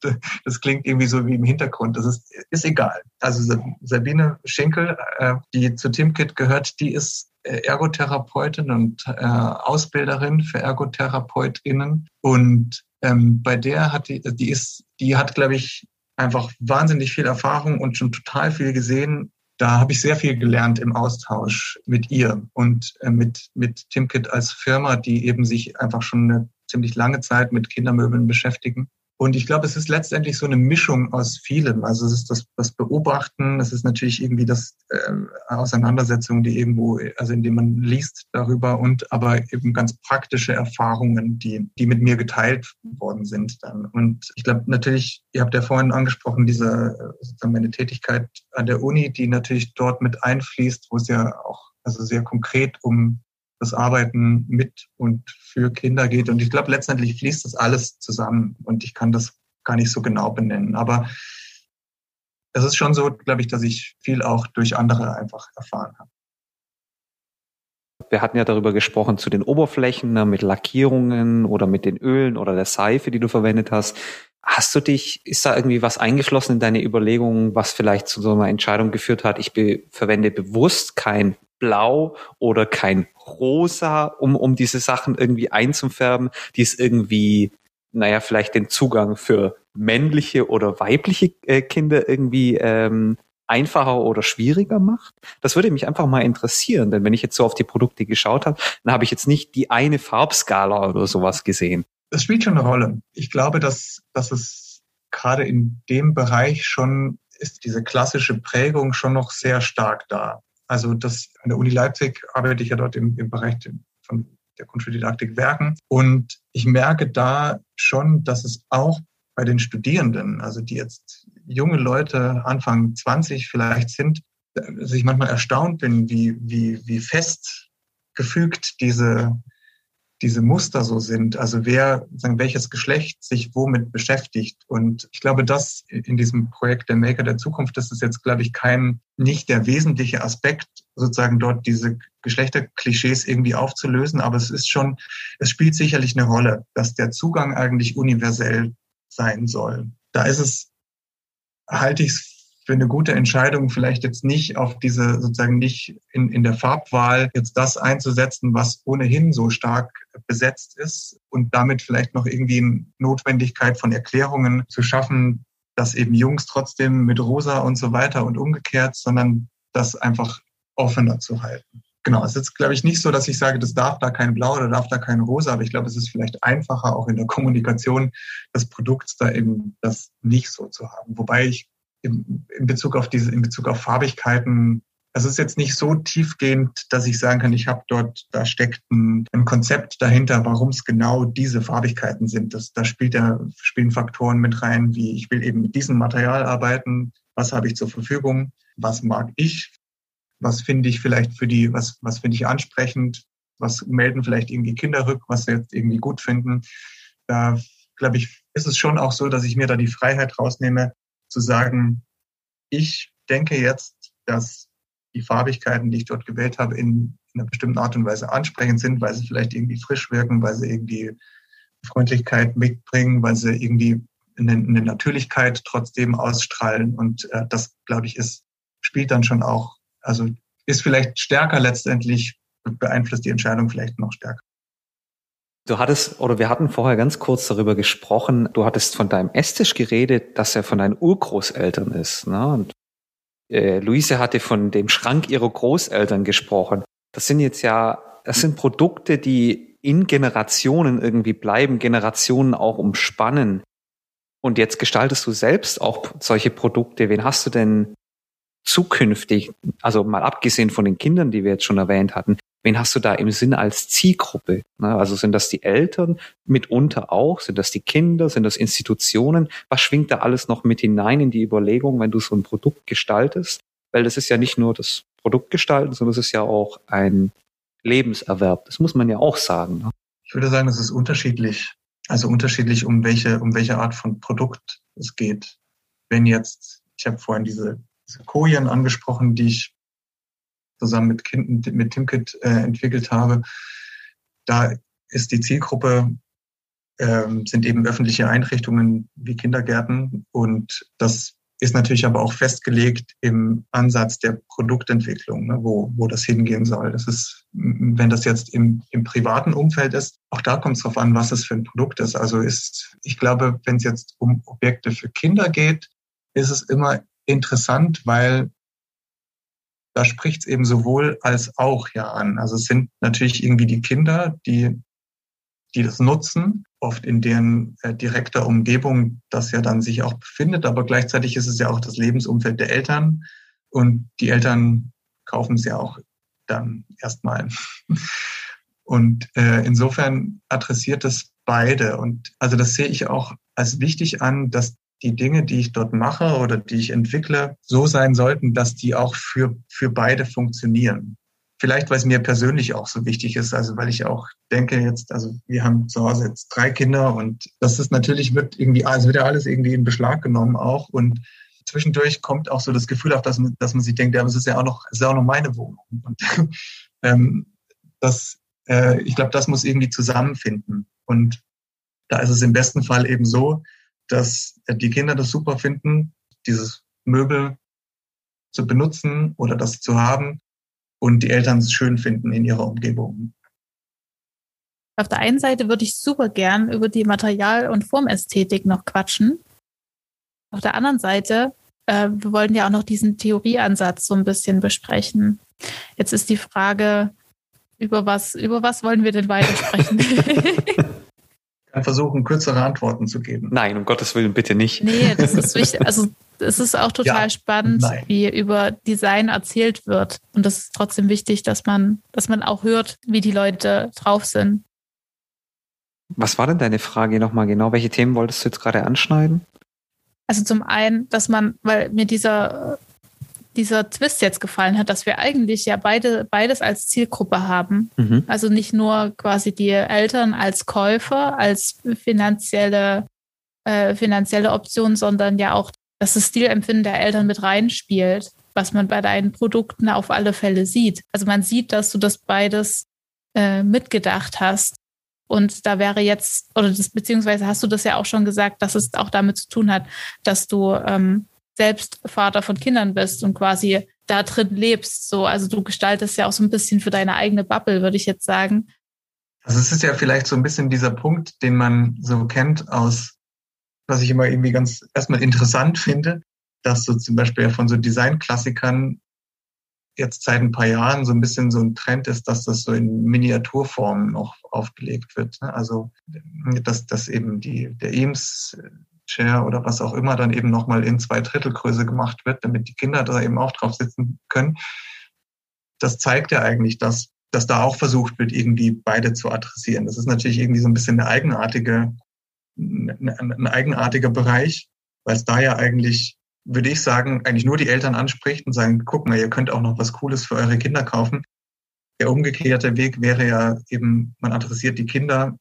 das klingt irgendwie so wie im Hintergrund. Das ist, ist egal. Also Sabine Schinkel, äh, die zu Timkit gehört, die ist äh, Ergotherapeutin und äh, Ausbilderin für ErgotherapeutInnen. Und ähm, bei der hat die, die ist, die hat, glaube ich, einfach wahnsinnig viel Erfahrung und schon total viel gesehen. Da habe ich sehr viel gelernt im Austausch mit ihr und äh, mit, mit Timkit als Firma, die eben sich einfach schon eine ziemlich lange Zeit mit Kindermöbeln beschäftigen. Und ich glaube, es ist letztendlich so eine Mischung aus vielem. Also es ist das, das Beobachten, es ist natürlich irgendwie das äh, Auseinandersetzung, die irgendwo, also indem man liest darüber und aber eben ganz praktische Erfahrungen, die, die mit mir geteilt worden sind dann. Und ich glaube natürlich, ihr habt ja vorhin angesprochen, diese sozusagen meine Tätigkeit an der Uni, die natürlich dort mit einfließt, wo es ja auch also sehr konkret um das Arbeiten mit und für Kinder geht. Und ich glaube, letztendlich fließt das alles zusammen und ich kann das gar nicht so genau benennen. Aber es ist schon so, glaube ich, dass ich viel auch durch andere einfach erfahren habe. Wir hatten ja darüber gesprochen zu den Oberflächen ne, mit Lackierungen oder mit den Ölen oder der Seife, die du verwendet hast. Hast du dich, ist da irgendwie was eingeflossen in deine Überlegungen, was vielleicht zu so einer Entscheidung geführt hat? Ich be verwende bewusst kein Blau oder kein Rosa, um, um diese Sachen irgendwie einzufärben, die es irgendwie, naja, vielleicht den Zugang für männliche oder weibliche äh, Kinder irgendwie ähm, einfacher oder schwieriger macht? Das würde mich einfach mal interessieren, denn wenn ich jetzt so auf die Produkte geschaut habe, dann habe ich jetzt nicht die eine Farbskala oder sowas gesehen. Das spielt schon eine Rolle. Ich glaube, dass, dass es gerade in dem Bereich schon ist diese klassische Prägung schon noch sehr stark da. Also das an der Uni Leipzig arbeite ich ja dort im, im Bereich von der Grundschuldidaktik Werken. Und ich merke da schon, dass es auch bei den Studierenden, also die jetzt junge Leute Anfang 20 vielleicht sind, dass ich manchmal erstaunt bin, wie, wie, wie fest gefügt diese, diese Muster so sind, also wer, sagen, welches Geschlecht sich womit beschäftigt. Und ich glaube, das in diesem Projekt der Maker der Zukunft, das ist jetzt, glaube ich, kein, nicht der wesentliche Aspekt, sozusagen dort diese Geschlechterklischees irgendwie aufzulösen, aber es ist schon, es spielt sicherlich eine Rolle, dass der Zugang eigentlich universell sein soll. Da ist es, halte ich es für eine gute Entscheidung, vielleicht jetzt nicht auf diese, sozusagen nicht in, in der Farbwahl jetzt das einzusetzen, was ohnehin so stark besetzt ist und damit vielleicht noch irgendwie eine Notwendigkeit von Erklärungen zu schaffen, dass eben Jungs trotzdem mit rosa und so weiter und umgekehrt, sondern das einfach offener zu halten. Genau, es ist glaube ich, nicht so, dass ich sage, das darf da kein Blau oder darf da kein Rosa, aber ich glaube, es ist vielleicht einfacher, auch in der Kommunikation des Produkts da eben das nicht so zu haben. Wobei ich in, in Bezug auf diese, in Bezug auf Farbigkeiten es ist jetzt nicht so tiefgehend, dass ich sagen kann, ich habe dort, da steckt ein, ein Konzept dahinter, warum es genau diese Farbigkeiten sind. Das, da spielt der, spielen Faktoren mit rein, wie ich will eben mit diesem Material arbeiten, was habe ich zur Verfügung, was mag ich, was finde ich vielleicht für die, was, was finde ich ansprechend, was melden vielleicht irgendwie Kinder rück, was sie jetzt irgendwie gut finden. Da glaube ich, ist es schon auch so, dass ich mir da die Freiheit rausnehme, zu sagen, ich denke jetzt, dass die Farbigkeiten, die ich dort gewählt habe, in, in einer bestimmten Art und Weise ansprechend sind, weil sie vielleicht irgendwie frisch wirken, weil sie irgendwie Freundlichkeit mitbringen, weil sie irgendwie eine, eine Natürlichkeit trotzdem ausstrahlen. Und äh, das, glaube ich, ist, spielt dann schon auch, also ist vielleicht stärker letztendlich, beeinflusst die Entscheidung vielleicht noch stärker. Du hattest, oder wir hatten vorher ganz kurz darüber gesprochen, du hattest von deinem Esstisch geredet, dass er von deinen Urgroßeltern ist. Ne? Und äh, Luise hatte von dem Schrank ihrer Großeltern gesprochen. Das sind jetzt ja, das sind Produkte, die in Generationen irgendwie bleiben, Generationen auch umspannen. Und jetzt gestaltest du selbst auch solche Produkte. Wen hast du denn zukünftig, also mal abgesehen von den Kindern, die wir jetzt schon erwähnt hatten, wen hast du da im Sinn als Zielgruppe? Also sind das die Eltern mitunter auch? Sind das die Kinder? Sind das Institutionen? Was schwingt da alles noch mit hinein in die Überlegung, wenn du so ein Produkt gestaltest? Weil das ist ja nicht nur das Produkt gestalten, sondern es ist ja auch ein Lebenserwerb. Das muss man ja auch sagen. Ne? Ich würde sagen, es ist unterschiedlich. Also unterschiedlich, um welche, um welche Art von Produkt es geht. Wenn jetzt, ich habe vorhin diese, diese Kojen angesprochen, die ich zusammen mit, kind, mit Timkit äh, entwickelt habe. Da ist die Zielgruppe, ähm, sind eben öffentliche Einrichtungen wie Kindergärten und das ist natürlich aber auch festgelegt im Ansatz der Produktentwicklung, ne, wo, wo das hingehen soll. Das ist, wenn das jetzt im, im privaten Umfeld ist, auch da kommt es darauf an, was es für ein Produkt ist. Also ist, ich glaube, wenn es jetzt um Objekte für Kinder geht, ist es immer interessant, weil da spricht es eben sowohl als auch ja an. Also es sind natürlich irgendwie die Kinder, die, die das nutzen, oft in deren äh, direkter Umgebung das ja dann sich auch befindet, aber gleichzeitig ist es ja auch das Lebensumfeld der Eltern und die Eltern kaufen es ja auch dann erstmal. Und äh, insofern adressiert es beide. Und also das sehe ich auch als wichtig an, dass die Dinge, die ich dort mache oder die ich entwickle, so sein sollten, dass die auch für, für beide funktionieren. Vielleicht, weil es mir persönlich auch so wichtig ist, also weil ich auch denke jetzt, also wir haben zu Hause jetzt drei Kinder und das ist natürlich wird irgendwie, also wird ja alles irgendwie in Beschlag genommen auch und zwischendurch kommt auch so das Gefühl auf, dass man, dass man sich denkt, ja, das ist ja auch noch, ist ja auch noch meine Wohnung und ähm, das, äh, ich glaube, das muss irgendwie zusammenfinden und da ist es im besten Fall eben so, dass die Kinder das super finden, dieses Möbel zu benutzen oder das zu haben und die Eltern es schön finden in ihrer Umgebung. Auf der einen Seite würde ich super gern über die Material- und Formästhetik noch quatschen. Auf der anderen Seite, äh, wir wollten ja auch noch diesen Theorieansatz so ein bisschen besprechen. Jetzt ist die Frage, über was, über was wollen wir denn weiter sprechen? kann versuchen, kürzere Antworten zu geben. Nein, um Gottes Willen bitte nicht. Nee, das ist wichtig. Also es ist auch total ja, spannend, nein. wie über Design erzählt wird. Und das ist trotzdem wichtig, dass man, dass man auch hört, wie die Leute drauf sind. Was war denn deine Frage nochmal genau? Welche Themen wolltest du jetzt gerade anschneiden? Also zum einen, dass man, weil mir dieser dieser Twist jetzt gefallen hat, dass wir eigentlich ja beide beides als Zielgruppe haben. Mhm. Also nicht nur quasi die Eltern als Käufer, als finanzielle, äh, finanzielle Option, sondern ja auch dass das Stilempfinden der Eltern mit reinspielt, was man bei deinen Produkten auf alle Fälle sieht. Also man sieht, dass du das beides äh, mitgedacht hast. Und da wäre jetzt, oder das, beziehungsweise hast du das ja auch schon gesagt, dass es auch damit zu tun hat, dass du ähm, selbst Vater von Kindern bist und quasi da drin lebst. So, also du gestaltest ja auch so ein bisschen für deine eigene Bubble, würde ich jetzt sagen. Also es ist ja vielleicht so ein bisschen dieser Punkt, den man so kennt aus, was ich immer irgendwie ganz erstmal interessant finde, dass so zum Beispiel von so Designklassikern jetzt seit ein paar Jahren so ein bisschen so ein Trend ist, dass das so in Miniaturformen noch aufgelegt wird. Ne? Also dass, dass eben die, der Eames Share oder was auch immer dann eben nochmal in zwei Drittelgröße gemacht wird, damit die Kinder da eben auch drauf sitzen können. Das zeigt ja eigentlich, dass, dass da auch versucht wird, irgendwie beide zu adressieren. Das ist natürlich irgendwie so ein bisschen eine eigenartige, ein eigenartiger Bereich, weil es da ja eigentlich, würde ich sagen, eigentlich nur die Eltern anspricht und sagen, guck mal, ihr könnt auch noch was Cooles für eure Kinder kaufen. Der umgekehrte Weg wäre ja eben, man adressiert die Kinder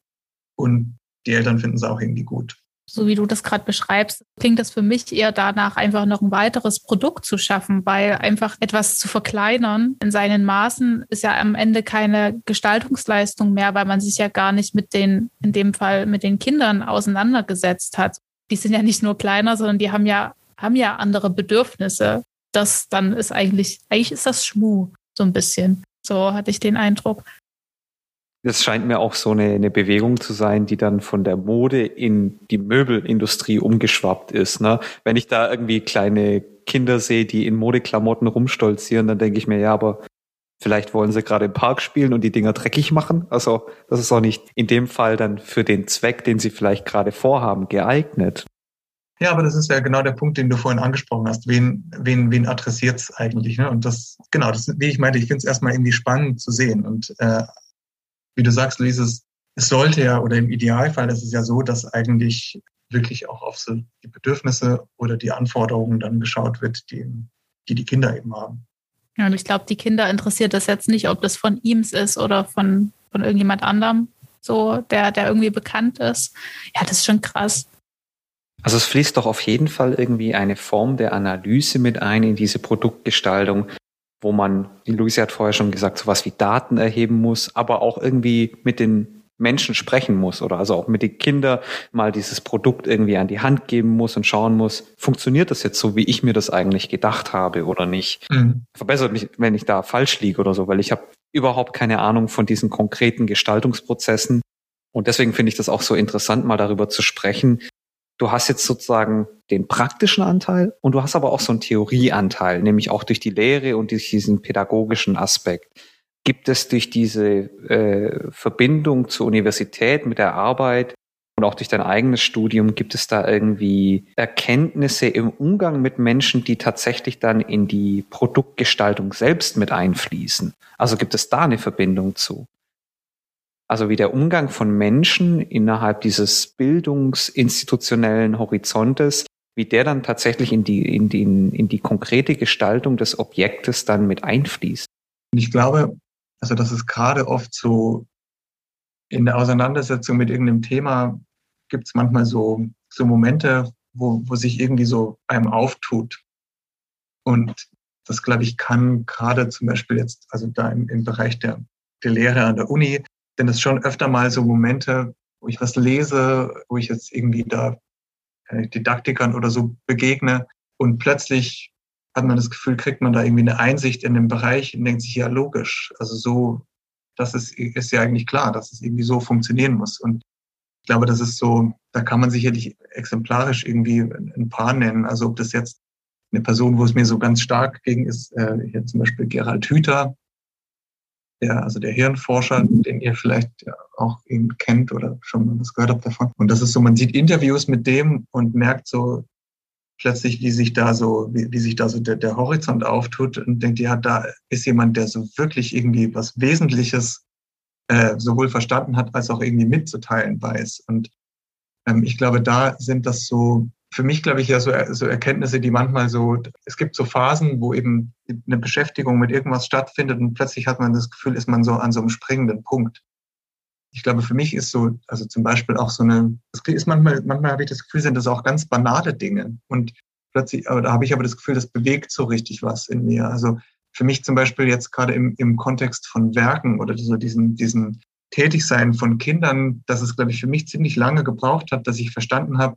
und die Eltern finden es auch irgendwie gut so wie du das gerade beschreibst, klingt das für mich eher danach, einfach noch ein weiteres Produkt zu schaffen, weil einfach etwas zu verkleinern in seinen Maßen ist ja am Ende keine Gestaltungsleistung mehr, weil man sich ja gar nicht mit den, in dem Fall mit den Kindern auseinandergesetzt hat. Die sind ja nicht nur kleiner, sondern die haben ja, haben ja andere Bedürfnisse. Das dann ist eigentlich, eigentlich ist das Schmu, so ein bisschen. So hatte ich den Eindruck. Das scheint mir auch so eine, eine Bewegung zu sein, die dann von der Mode in die Möbelindustrie umgeschwappt ist. Ne? Wenn ich da irgendwie kleine Kinder sehe, die in Modeklamotten rumstolzieren, dann denke ich mir, ja, aber vielleicht wollen sie gerade im Park spielen und die Dinger dreckig machen. Also das ist auch nicht in dem Fall dann für den Zweck, den sie vielleicht gerade vorhaben, geeignet. Ja, aber das ist ja genau der Punkt, den du vorhin angesprochen hast. Wen, wen, wen adressiert es eigentlich? Ne? Und das, genau, das, wie ich meinte, ich finde es erstmal irgendwie spannend zu sehen. Und äh, wie du sagst, Luis, es, es sollte ja, oder im Idealfall ist es ja so, dass eigentlich wirklich auch auf so die Bedürfnisse oder die Anforderungen dann geschaut wird, die die, die Kinder eben haben. Ja, und ich glaube, die Kinder interessiert das jetzt nicht, ob das von ihm ist oder von, von irgendjemand anderem, so, der, der irgendwie bekannt ist. Ja, das ist schon krass. Also es fließt doch auf jeden Fall irgendwie eine Form der Analyse mit ein in diese Produktgestaltung, wo man, wie Luisa hat vorher schon gesagt, sowas wie Daten erheben muss, aber auch irgendwie mit den Menschen sprechen muss oder also auch mit den Kindern mal dieses Produkt irgendwie an die Hand geben muss und schauen muss, funktioniert das jetzt so, wie ich mir das eigentlich gedacht habe oder nicht? Mhm. Verbessert mich, wenn ich da falsch liege oder so, weil ich habe überhaupt keine Ahnung von diesen konkreten Gestaltungsprozessen. Und deswegen finde ich das auch so interessant, mal darüber zu sprechen. Du hast jetzt sozusagen den praktischen Anteil und du hast aber auch so einen Theorieanteil, nämlich auch durch die Lehre und durch diesen pädagogischen Aspekt. Gibt es durch diese äh, Verbindung zur Universität mit der Arbeit und auch durch dein eigenes Studium, gibt es da irgendwie Erkenntnisse im Umgang mit Menschen, die tatsächlich dann in die Produktgestaltung selbst mit einfließen? Also gibt es da eine Verbindung zu? Also wie der Umgang von Menschen innerhalb dieses bildungsinstitutionellen Horizontes, wie der dann tatsächlich in die, in die, in die konkrete Gestaltung des Objektes dann mit einfließt. Ich glaube, also das ist gerade oft so in der Auseinandersetzung mit irgendeinem Thema gibt es manchmal so, so Momente, wo, wo sich irgendwie so einem auftut. Und das, glaube ich, kann gerade zum Beispiel jetzt, also da im, im Bereich der, der Lehre an der Uni, denn es schon öfter mal so Momente, wo ich was lese, wo ich jetzt irgendwie da äh, Didaktikern oder so begegne und plötzlich hat man das Gefühl, kriegt man da irgendwie eine Einsicht in den Bereich und denkt sich, ja, logisch. Also so, das ist, ist ja eigentlich klar, dass es irgendwie so funktionieren muss. Und ich glaube, das ist so, da kann man sicherlich exemplarisch irgendwie ein paar nennen. Also ob das jetzt eine Person, wo es mir so ganz stark ging, ist, äh, hier zum Beispiel Gerald Hüther, der, also der Hirnforscher, den ihr vielleicht auch eben kennt oder schon mal was gehört habt davon. Und das ist so, man sieht Interviews mit dem und merkt so, plötzlich, wie sich da so, wie, wie sich da so der, der Horizont auftut und denkt, ja, da ist jemand, der so wirklich irgendwie was Wesentliches äh, sowohl verstanden hat, als auch irgendwie mitzuteilen weiß. Und ähm, ich glaube, da sind das so, für mich glaube ich ja so, so Erkenntnisse, die manchmal so, es gibt so Phasen, wo eben eine Beschäftigung mit irgendwas stattfindet und plötzlich hat man das Gefühl, ist man so an so einem springenden Punkt ich glaube, für mich ist so, also zum Beispiel auch so eine, das ist manchmal, manchmal habe ich das Gefühl, sind das auch ganz banale Dinge. Und plötzlich, aber da habe ich aber das Gefühl, das bewegt so richtig was in mir. Also für mich zum Beispiel jetzt gerade im, im Kontext von Werken oder so diesen, diesen Tätigsein von Kindern, dass es, glaube ich, für mich ziemlich lange gebraucht hat, dass ich verstanden habe,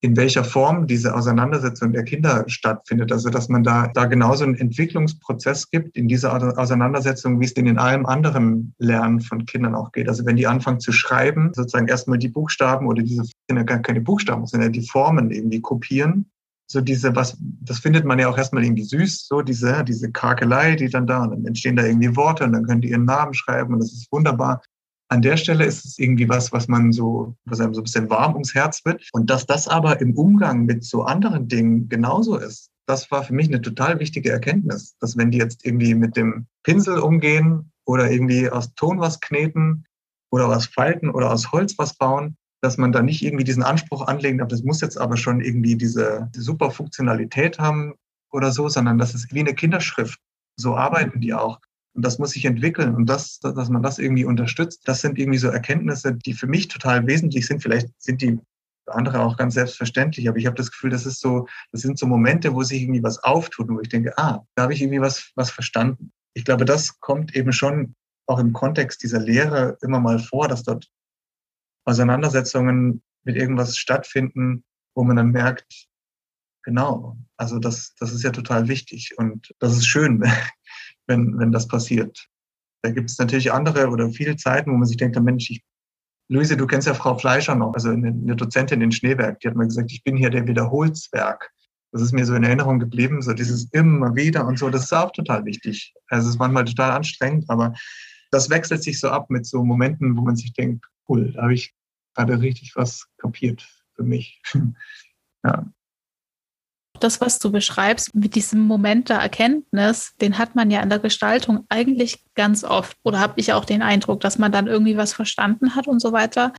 in welcher Form diese Auseinandersetzung der Kinder stattfindet. Also dass man da, da genauso einen Entwicklungsprozess gibt in dieser Auseinandersetzung, wie es in allem anderen Lernen von Kindern auch geht. Also wenn die anfangen zu schreiben, sozusagen erstmal die Buchstaben oder diese sind ja gar keine Buchstaben, sondern die Formen irgendwie kopieren. So diese, was, das findet man ja auch erstmal irgendwie süß, so diese, diese Karkelei, die dann da, und dann entstehen da irgendwie Worte und dann können die ihren Namen schreiben und das ist wunderbar an der Stelle ist es irgendwie was, was man so, was einem so ein bisschen warm ums Herz wird. Und dass das aber im Umgang mit so anderen Dingen genauso ist, das war für mich eine total wichtige Erkenntnis, dass wenn die jetzt irgendwie mit dem Pinsel umgehen oder irgendwie aus Ton was kneten oder aus Falten oder aus Holz was bauen, dass man da nicht irgendwie diesen Anspruch anlegen darf, das muss jetzt aber schon irgendwie diese, diese super Funktionalität haben oder so, sondern das ist wie eine Kinderschrift. So arbeiten die auch. Und das muss sich entwickeln und das, dass man das irgendwie unterstützt, das sind irgendwie so Erkenntnisse, die für mich total wesentlich sind. Vielleicht sind die andere auch ganz selbstverständlich, aber ich habe das Gefühl, das ist so, das sind so Momente, wo sich irgendwie was auftut wo ich denke, ah, da habe ich irgendwie was, was verstanden. Ich glaube, das kommt eben schon auch im Kontext dieser Lehre immer mal vor, dass dort Auseinandersetzungen mit irgendwas stattfinden, wo man dann merkt, genau, also das, das ist ja total wichtig und das ist schön, wenn, wenn das passiert. Da gibt es natürlich andere oder viele Zeiten, wo man sich denkt, Mensch, ich, Luise, du kennst ja Frau Fleischer noch, also eine, eine Dozentin in Schneewerk, die hat mir gesagt, ich bin hier der Wiederholzwerk. Das ist mir so in Erinnerung geblieben, so dieses immer wieder und so, das ist auch total wichtig. Also es ist manchmal total anstrengend, aber das wechselt sich so ab mit so Momenten, wo man sich denkt, cool, da habe ich gerade richtig was kapiert für mich. ja das, was du beschreibst, mit diesem Moment der Erkenntnis, den hat man ja in der Gestaltung eigentlich ganz oft. Oder habe ich auch den Eindruck, dass man dann irgendwie was verstanden hat und so weiter.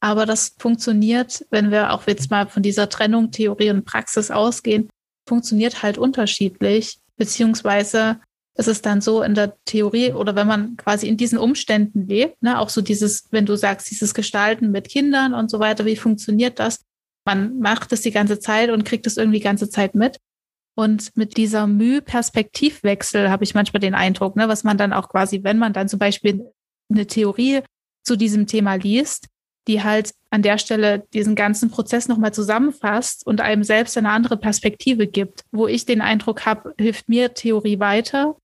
Aber das funktioniert, wenn wir auch jetzt mal von dieser Trennung Theorie und Praxis ausgehen, funktioniert halt unterschiedlich. Beziehungsweise ist es dann so in der Theorie oder wenn man quasi in diesen Umständen lebt, ne, auch so dieses, wenn du sagst, dieses Gestalten mit Kindern und so weiter, wie funktioniert das? Man macht es die ganze Zeit und kriegt es irgendwie die ganze Zeit mit. Und mit dieser Mühe-Perspektivwechsel habe ich manchmal den Eindruck, ne, was man dann auch quasi, wenn man dann zum Beispiel eine Theorie zu diesem Thema liest, die halt an der Stelle diesen ganzen Prozess nochmal zusammenfasst und einem selbst eine andere Perspektive gibt, wo ich den Eindruck habe, hilft mir Theorie weiter,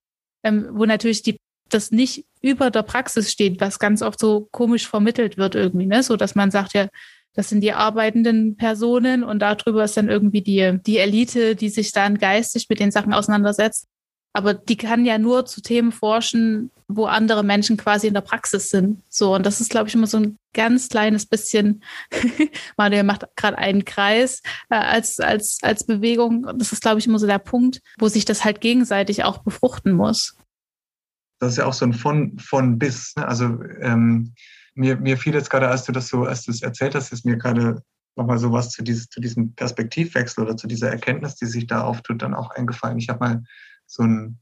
ähm, wo natürlich die, das nicht über der Praxis steht, was ganz oft so komisch vermittelt wird irgendwie, ne? so dass man sagt ja, das sind die arbeitenden Personen und darüber ist dann irgendwie die, die Elite, die sich dann geistig mit den Sachen auseinandersetzt. Aber die kann ja nur zu Themen forschen, wo andere Menschen quasi in der Praxis sind. So, und das ist, glaube ich, immer so ein ganz kleines bisschen, Manuel macht gerade einen Kreis äh, als, als, als Bewegung. Das ist, glaube ich, immer so der Punkt, wo sich das halt gegenseitig auch befruchten muss. Das ist ja auch so ein von, von bis. Ne? Also ähm, mir, mir fiel jetzt gerade, als du das so, als du es erzählt hast, ist mir gerade nochmal so was zu, dieses, zu diesem Perspektivwechsel oder zu dieser Erkenntnis, die sich da auftut, dann auch eingefallen. Ich habe mal so ein,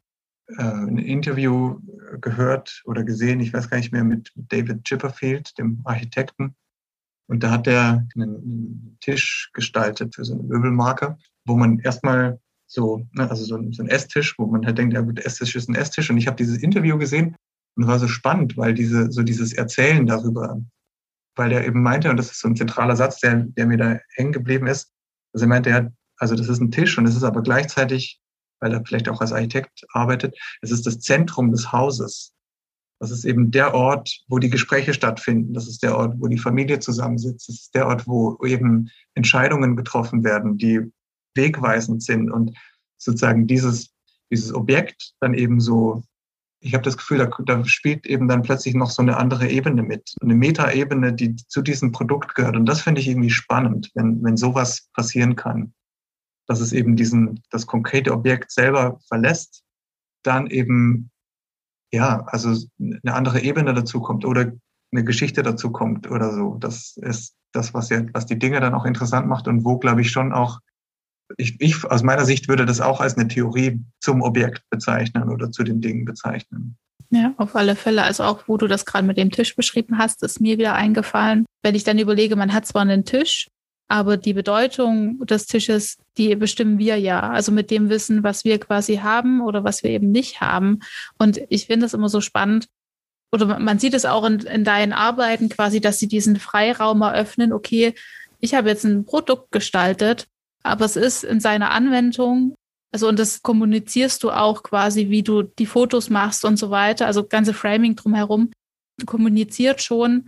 äh, ein Interview gehört oder gesehen, ich weiß gar nicht mehr, mit David Chipperfield, dem Architekten. Und da hat er einen Tisch gestaltet für so eine Möbelmarke, wo man erstmal so, ne, also so ein, so ein Esstisch, wo man halt denkt, ja gut, Esstisch ist ein Esstisch. Und ich habe dieses Interview gesehen und war so spannend, weil diese, so dieses Erzählen darüber, weil er eben meinte, und das ist so ein zentraler Satz, der, der mir da hängen geblieben ist, also er meinte, ja, also das ist ein Tisch und es ist aber gleichzeitig weil er vielleicht auch als Architekt arbeitet. Es ist das Zentrum des Hauses. Das ist eben der Ort, wo die Gespräche stattfinden. Das ist der Ort, wo die Familie zusammensitzt. Das ist der Ort, wo eben Entscheidungen getroffen werden, die wegweisend sind und sozusagen dieses, dieses Objekt dann eben so, ich habe das Gefühl, da, da spielt eben dann plötzlich noch so eine andere Ebene mit, eine Metaebene, die zu diesem Produkt gehört. Und das finde ich irgendwie spannend, wenn, wenn sowas passieren kann dass es eben diesen, das konkrete Objekt selber verlässt, dann eben, ja, also eine andere Ebene dazu kommt oder eine Geschichte dazu kommt oder so. Das ist das, was ja, was die Dinge dann auch interessant macht und wo, glaube ich, schon auch, ich, ich aus meiner Sicht würde das auch als eine Theorie zum Objekt bezeichnen oder zu den Dingen bezeichnen. Ja, auf alle Fälle. Also auch, wo du das gerade mit dem Tisch beschrieben hast, ist mir wieder eingefallen. Wenn ich dann überlege, man hat zwar einen Tisch, aber die Bedeutung des Tisches, die bestimmen wir ja. Also mit dem Wissen, was wir quasi haben oder was wir eben nicht haben. Und ich finde es immer so spannend. Oder man sieht es auch in, in deinen Arbeiten quasi, dass sie diesen Freiraum eröffnen. Okay, ich habe jetzt ein Produkt gestaltet, aber es ist in seiner Anwendung also und das kommunizierst du auch quasi, wie du die Fotos machst und so weiter, also ganze Framing drumherum. Du kommuniziert schon,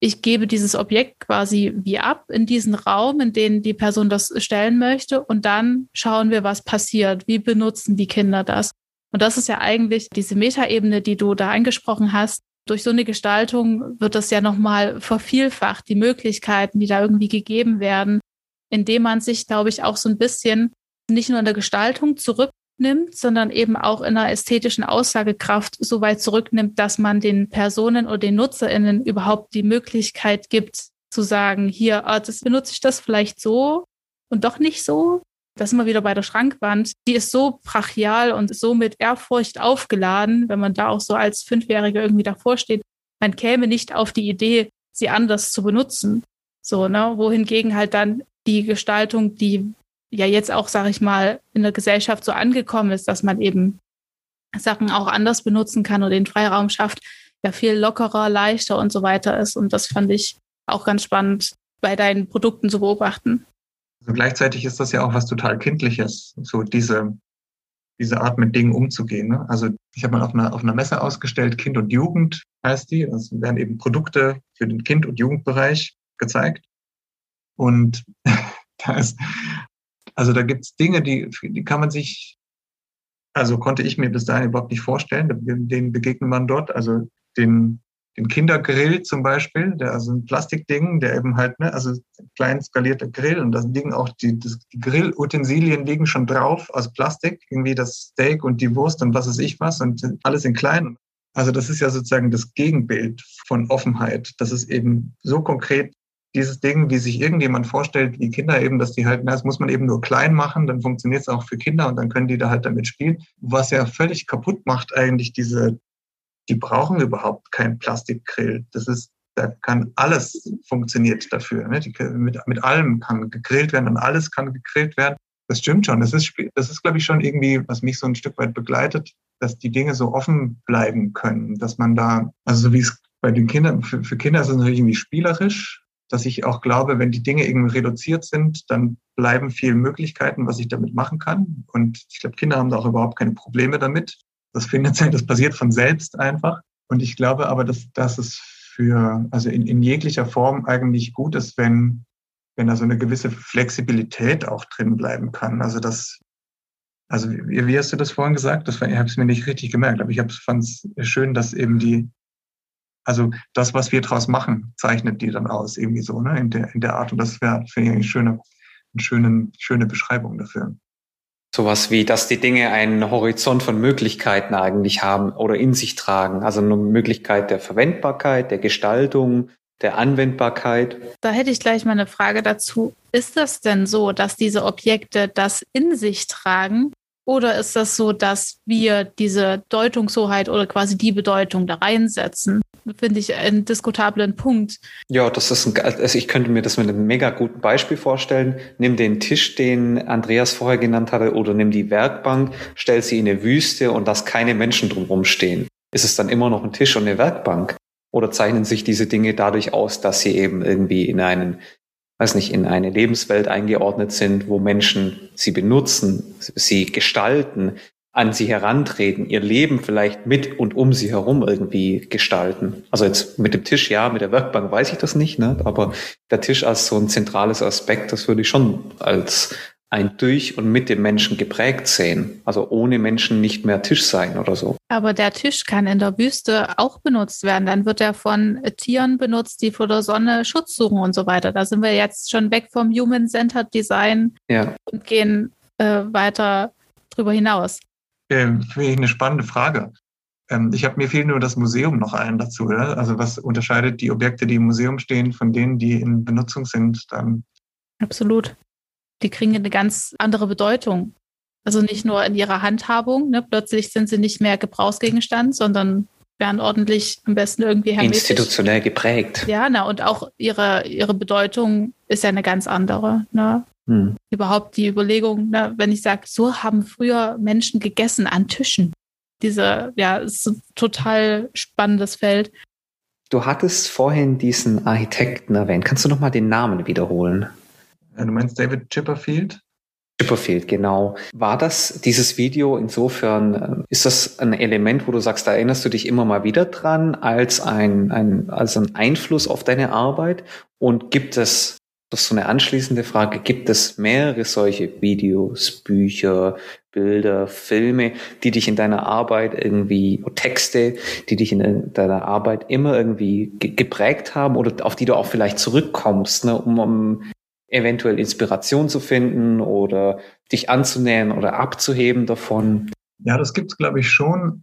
ich gebe dieses Objekt quasi wie ab in diesen Raum, in den die Person das stellen möchte und dann schauen wir, was passiert. Wie benutzen die Kinder das? Und das ist ja eigentlich diese Metaebene, die du da angesprochen hast. Durch so eine Gestaltung wird das ja nochmal vervielfacht, die Möglichkeiten, die da irgendwie gegeben werden, indem man sich, glaube ich, auch so ein bisschen nicht nur in der Gestaltung zurück nimmt, sondern eben auch in einer ästhetischen Aussagekraft so weit zurücknimmt, dass man den Personen oder den NutzerInnen überhaupt die Möglichkeit gibt, zu sagen, hier, ah, das benutze ich das vielleicht so und doch nicht so. Das sind wir wieder bei der Schrankwand. Die ist so brachial und so mit Ehrfurcht aufgeladen, wenn man da auch so als Fünfjähriger irgendwie davor steht. Man käme nicht auf die Idee, sie anders zu benutzen. So, ne, wohingegen halt dann die Gestaltung, die ja jetzt auch, sage ich mal, in der Gesellschaft so angekommen ist, dass man eben Sachen auch anders benutzen kann und den Freiraum schafft, ja viel lockerer, leichter und so weiter ist. Und das fand ich auch ganz spannend bei deinen Produkten zu beobachten. Also gleichzeitig ist das ja auch was total Kindliches, so diese, diese Art mit Dingen umzugehen. Ne? Also ich habe mal auf einer, auf einer Messe ausgestellt, Kind und Jugend heißt die. Es werden eben Produkte für den Kind- und Jugendbereich gezeigt. Und da ist also da gibt es Dinge, die, die kann man sich, also konnte ich mir bis dahin überhaupt nicht vorstellen. Den begegnet man dort. Also den, den Kindergrill zum Beispiel, der also ein Plastikding, der eben halt, ne, also klein skalierter Grill und da liegen auch die, das, die Grillutensilien liegen schon drauf aus Plastik, irgendwie das Steak und die Wurst und was weiß ich was und alles in klein. Also das ist ja sozusagen das Gegenbild von Offenheit, dass es eben so konkret dieses Ding, wie sich irgendjemand vorstellt, wie Kinder eben, dass die halt, na, das muss man eben nur klein machen, dann funktioniert es auch für Kinder und dann können die da halt damit spielen. Was ja völlig kaputt macht eigentlich diese, die brauchen überhaupt kein Plastikgrill. Das ist, da kann alles funktioniert dafür. Ne? Die, mit, mit allem kann gegrillt werden und alles kann gegrillt werden. Das stimmt schon. Das ist, das ist, glaube ich, schon irgendwie, was mich so ein Stück weit begleitet, dass die Dinge so offen bleiben können, dass man da, also so wie es bei den Kindern, für, für Kinder ist es natürlich irgendwie spielerisch, dass ich auch glaube, wenn die Dinge irgendwie reduziert sind, dann bleiben viele Möglichkeiten, was ich damit machen kann. Und ich glaube, Kinder haben da auch überhaupt keine Probleme damit. Das findet das passiert von selbst einfach. Und ich glaube aber, dass, dass es für, also in, in jeglicher Form eigentlich gut ist, wenn, wenn da so eine gewisse Flexibilität auch drin bleiben kann. Also das, also wie, wie hast du das vorhin gesagt? Das ich habe es mir nicht richtig gemerkt, aber ich fand es schön, dass eben die, also das, was wir draus machen, zeichnet die dann aus, irgendwie so, ne, in der, in der Art. Und das wäre, finde ich, eine schöne, eine schöne, schöne Beschreibung dafür. Sowas wie, dass die Dinge einen Horizont von Möglichkeiten eigentlich haben oder in sich tragen. Also eine Möglichkeit der Verwendbarkeit, der Gestaltung, der Anwendbarkeit. Da hätte ich gleich mal eine Frage dazu. Ist das denn so, dass diese Objekte das in sich tragen oder ist das so, dass wir diese Deutungshoheit oder quasi die Bedeutung da reinsetzen? Finde ich einen diskutablen Punkt. Ja, das ist ein, also ich könnte mir das mit einem mega guten Beispiel vorstellen. Nimm den Tisch, den Andreas vorher genannt hatte, oder nimm die Werkbank, stell sie in eine Wüste und lass keine Menschen drumherum stehen. Ist es dann immer noch ein Tisch und eine Werkbank? Oder zeichnen sich diese Dinge dadurch aus, dass sie eben irgendwie in einen weiß nicht, in eine Lebenswelt eingeordnet sind, wo Menschen sie benutzen, sie gestalten, an sie herantreten, ihr Leben vielleicht mit und um sie herum irgendwie gestalten. Also jetzt mit dem Tisch, ja, mit der Werkbank weiß ich das nicht, ne? aber der Tisch als so ein zentrales Aspekt, das würde ich schon als ein durch und mit dem Menschen geprägt sehen. Also ohne Menschen nicht mehr Tisch sein oder so. Aber der Tisch kann in der Wüste auch benutzt werden. Dann wird er von Tieren benutzt, die vor der Sonne Schutz suchen und so weiter. Da sind wir jetzt schon weg vom Human-Centered Design ja. und gehen äh, weiter drüber hinaus. Ähm, Finde ich eine spannende Frage. Ähm, ich habe mir fehlt nur das Museum noch ein dazu. Oder? Also was unterscheidet die Objekte, die im Museum stehen, von denen, die in Benutzung sind? Dann Absolut die kriegen eine ganz andere Bedeutung. Also nicht nur in ihrer Handhabung, ne? plötzlich sind sie nicht mehr Gebrauchsgegenstand, sondern werden ordentlich am besten irgendwie hermetisch. Institutionell geprägt. Ja, na, und auch ihre, ihre Bedeutung ist ja eine ganz andere. Ne? Hm. Überhaupt die Überlegung, ne, wenn ich sage, so haben früher Menschen gegessen an Tischen. Diese, ja, ist ein total spannendes Feld. Du hattest vorhin diesen Architekten erwähnt. Kannst du nochmal den Namen wiederholen? Du meinst David Chipperfield? Chipperfield, genau. War das dieses Video insofern, äh, ist das ein Element, wo du sagst, da erinnerst du dich immer mal wieder dran als ein, ein, als ein Einfluss auf deine Arbeit? Und gibt es, das ist so eine anschließende Frage, gibt es mehrere solche Videos, Bücher, Bilder, Filme, die dich in deiner Arbeit irgendwie, Texte, die dich in deiner Arbeit immer irgendwie geprägt haben oder auf die du auch vielleicht zurückkommst, ne, um, um eventuell Inspiration zu finden oder dich anzunähern oder abzuheben davon? Ja, das gibt es, glaube ich, schon.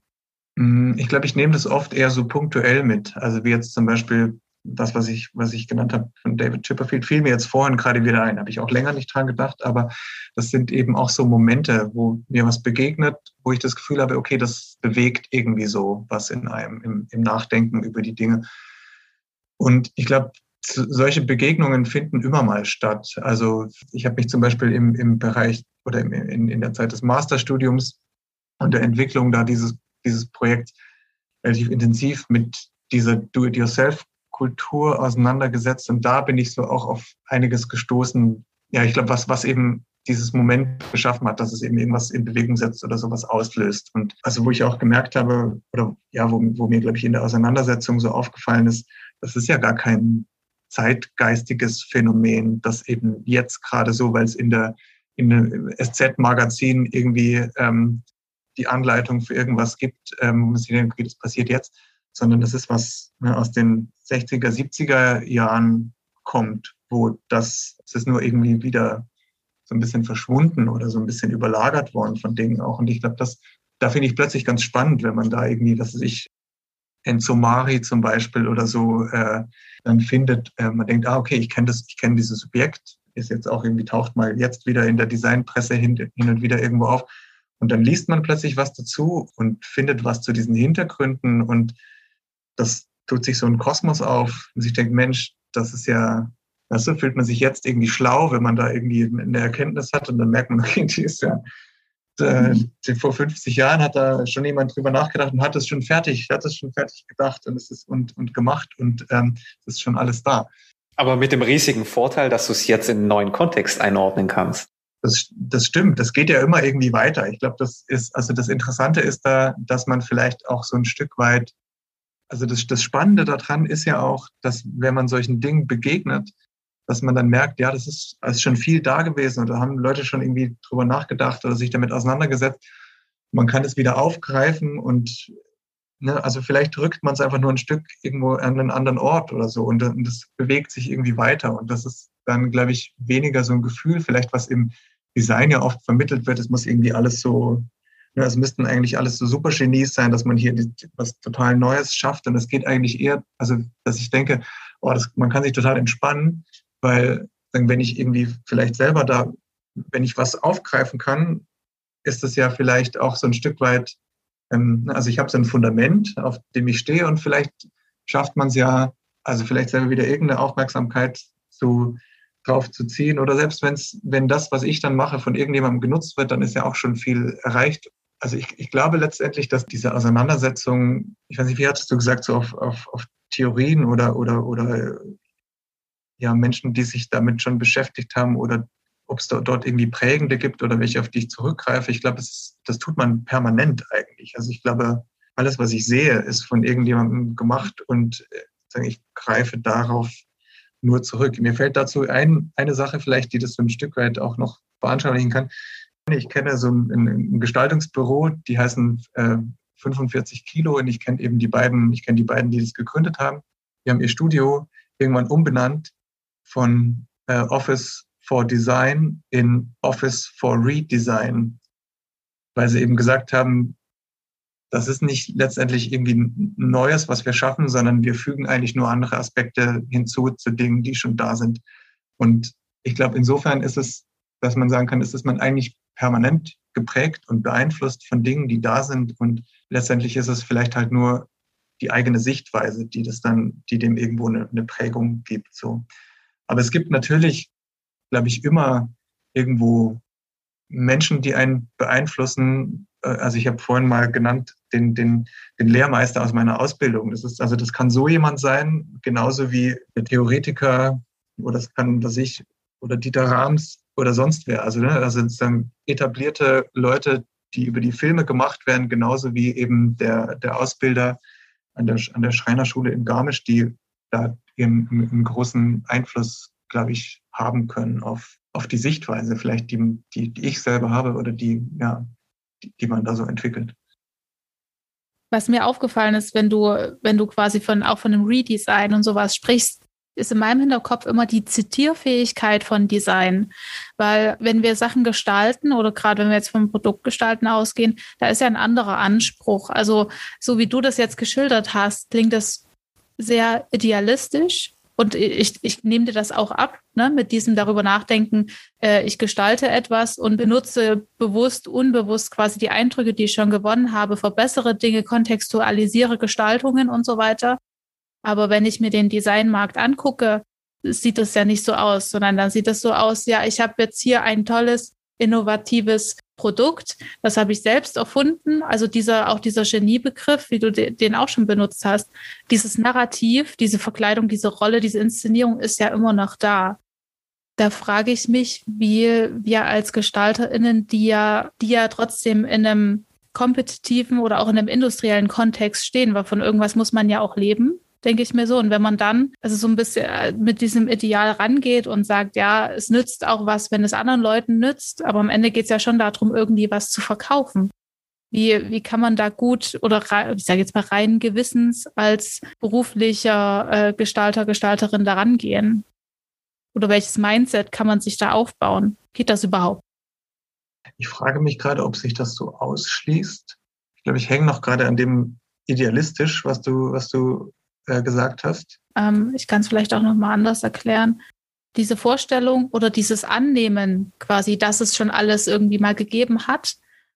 Hm, ich glaube, ich nehme das oft eher so punktuell mit. Also wie jetzt zum Beispiel das, was ich, was ich genannt habe von David Chipperfield, fiel mir jetzt vorhin gerade wieder ein. Habe ich auch länger nicht dran gedacht, aber das sind eben auch so Momente, wo mir was begegnet, wo ich das Gefühl habe, okay, das bewegt irgendwie so was in einem, im, im Nachdenken über die Dinge. Und ich glaube, solche Begegnungen finden immer mal statt. Also ich habe mich zum Beispiel im, im Bereich oder im, in, in der Zeit des Masterstudiums und der Entwicklung da dieses, dieses Projekt relativ intensiv mit dieser Do-it-yourself-Kultur auseinandergesetzt. Und da bin ich so auch auf einiges gestoßen. Ja, ich glaube, was, was eben dieses Moment geschaffen hat, dass es eben irgendwas in Bewegung setzt oder sowas auslöst. Und also wo ich auch gemerkt habe, oder ja, wo, wo mir, glaube ich, in der Auseinandersetzung so aufgefallen ist, das ist ja gar kein zeitgeistiges Phänomen, das eben jetzt gerade so, weil es in der in dem SZ-Magazin irgendwie ähm, die Anleitung für irgendwas gibt, ähm, wo man sich denkt, okay, das passiert jetzt, sondern das ist was ne, aus den 60er, 70er Jahren kommt, wo das, es ist nur irgendwie wieder so ein bisschen verschwunden oder so ein bisschen überlagert worden von Dingen auch. Und ich glaube, das, da finde ich plötzlich ganz spannend, wenn man da irgendwie, weiß ich, Enzo Mari zum Beispiel oder so äh, dann findet, äh, man denkt, ah, okay, ich kenne das, ich kenne dieses Subjekt, ist jetzt auch irgendwie, taucht mal jetzt wieder in der Designpresse hin, hin und wieder irgendwo auf. Und dann liest man plötzlich was dazu und findet was zu diesen Hintergründen und das tut sich so ein Kosmos auf und sich denkt, Mensch, das ist ja, du, fühlt man sich jetzt irgendwie schlau, wenn man da irgendwie eine Erkenntnis hat und dann merkt man, okay, die ist ja, äh, vor 50 Jahren hat da schon jemand drüber nachgedacht und hat es schon fertig, hat es schon fertig gedacht und es ist und, und gemacht und ähm, es ist schon alles da. Aber mit dem riesigen Vorteil, dass du es jetzt in einen neuen Kontext einordnen kannst. Das, das stimmt. Das geht ja immer irgendwie weiter. Ich glaube, das ist, also das Interessante ist da, dass man vielleicht auch so ein Stück weit, also das, das Spannende daran ist ja auch, dass wenn man solchen Dingen begegnet, dass man dann merkt, ja, das ist, das ist schon viel da gewesen und da haben Leute schon irgendwie drüber nachgedacht oder sich damit auseinandergesetzt. Man kann es wieder aufgreifen und ne, also vielleicht drückt man es einfach nur ein Stück irgendwo an einen anderen Ort oder so und, und das bewegt sich irgendwie weiter und das ist dann, glaube ich, weniger so ein Gefühl, vielleicht was im Design ja oft vermittelt wird, es muss irgendwie alles so, ne, es müssten eigentlich alles so super Genies sein, dass man hier was total Neues schafft und es geht eigentlich eher, also dass ich denke, oh, das, man kann sich total entspannen weil wenn ich irgendwie vielleicht selber da, wenn ich was aufgreifen kann, ist das ja vielleicht auch so ein Stück weit, ähm, also ich habe so ein Fundament, auf dem ich stehe und vielleicht schafft man es ja, also vielleicht selber wieder irgendeine Aufmerksamkeit zu, drauf zu ziehen oder selbst wenn's, wenn das, was ich dann mache, von irgendjemandem genutzt wird, dann ist ja auch schon viel erreicht. Also ich, ich glaube letztendlich, dass diese Auseinandersetzung, ich weiß nicht, wie hattest du gesagt, so auf, auf, auf Theorien oder, oder, oder ja, Menschen, die sich damit schon beschäftigt haben oder ob es dort irgendwie prägende gibt oder welche, auf die ich zurückgreife. Ich glaube, das, tut man permanent eigentlich. Also ich glaube, alles, was ich sehe, ist von irgendjemandem gemacht und äh, ich greife darauf nur zurück. Mir fällt dazu ein, eine Sache vielleicht, die das so ein Stück weit auch noch veranschaulichen kann. Ich kenne so ein, ein Gestaltungsbüro, die heißen äh, 45 Kilo und ich kenne eben die beiden, ich kenne die beiden, die das gegründet haben. Die haben ihr Studio irgendwann umbenannt von äh, Office for Design in Office for Redesign, weil sie eben gesagt haben, das ist nicht letztendlich irgendwie Neues, was wir schaffen, sondern wir fügen eigentlich nur andere Aspekte hinzu zu Dingen, die schon da sind. Und ich glaube, insofern ist es, dass man sagen kann, ist es man eigentlich permanent geprägt und beeinflusst von Dingen, die da sind. Und letztendlich ist es vielleicht halt nur die eigene Sichtweise, die das dann, die dem irgendwo eine, eine Prägung gibt. So. Aber es gibt natürlich, glaube ich, immer irgendwo Menschen, die einen beeinflussen. Äh, also ich habe vorhin mal genannt den, den, den Lehrmeister aus meiner Ausbildung. Das ist also das kann so jemand sein, genauso wie der Theoretiker oder das kann, dass ich oder Dieter Rams oder sonst wer. Also ne, das sind dann etablierte Leute, die über die Filme gemacht werden, genauso wie eben der, der Ausbilder an der, an der Schreinerschule in Garmisch, die da eben einen großen Einfluss, glaube ich, haben können auf, auf die Sichtweise, vielleicht die, die, die ich selber habe oder die, ja, die, die man da so entwickelt. Was mir aufgefallen ist, wenn du, wenn du quasi von, auch von dem Redesign und sowas sprichst, ist in meinem Hinterkopf immer die Zitierfähigkeit von Design. Weil wenn wir Sachen gestalten oder gerade wenn wir jetzt vom Produktgestalten ausgehen, da ist ja ein anderer Anspruch. Also so wie du das jetzt geschildert hast, klingt das sehr idealistisch und ich, ich nehme dir das auch ab, ne, mit diesem darüber nachdenken, äh, ich gestalte etwas und benutze bewusst, unbewusst quasi die Eindrücke, die ich schon gewonnen habe, verbessere Dinge, kontextualisiere Gestaltungen und so weiter. Aber wenn ich mir den Designmarkt angucke, sieht das ja nicht so aus, sondern dann sieht es so aus, ja, ich habe jetzt hier ein tolles, innovatives Produkt. Das habe ich selbst erfunden. Also dieser, auch dieser Geniebegriff, wie du den auch schon benutzt hast, dieses Narrativ, diese Verkleidung, diese Rolle, diese Inszenierung ist ja immer noch da. Da frage ich mich, wie wir als GestalterInnen, die ja, die ja trotzdem in einem kompetitiven oder auch in einem industriellen Kontext stehen, weil von irgendwas muss man ja auch leben denke ich mir so. Und wenn man dann also so ein bisschen äh, mit diesem Ideal rangeht und sagt, ja, es nützt auch was, wenn es anderen Leuten nützt, aber am Ende geht es ja schon darum, irgendwie was zu verkaufen. Wie, wie kann man da gut oder ich sage jetzt mal rein Gewissens als beruflicher äh, Gestalter, Gestalterin daran gehen? Oder welches Mindset kann man sich da aufbauen? Geht das überhaupt? Ich frage mich gerade, ob sich das so ausschließt. Ich glaube, ich hänge noch gerade an dem idealistisch, was du, was du äh, gesagt hast? Ähm, ich kann es vielleicht auch nochmal anders erklären. Diese Vorstellung oder dieses Annehmen quasi, dass es schon alles irgendwie mal gegeben hat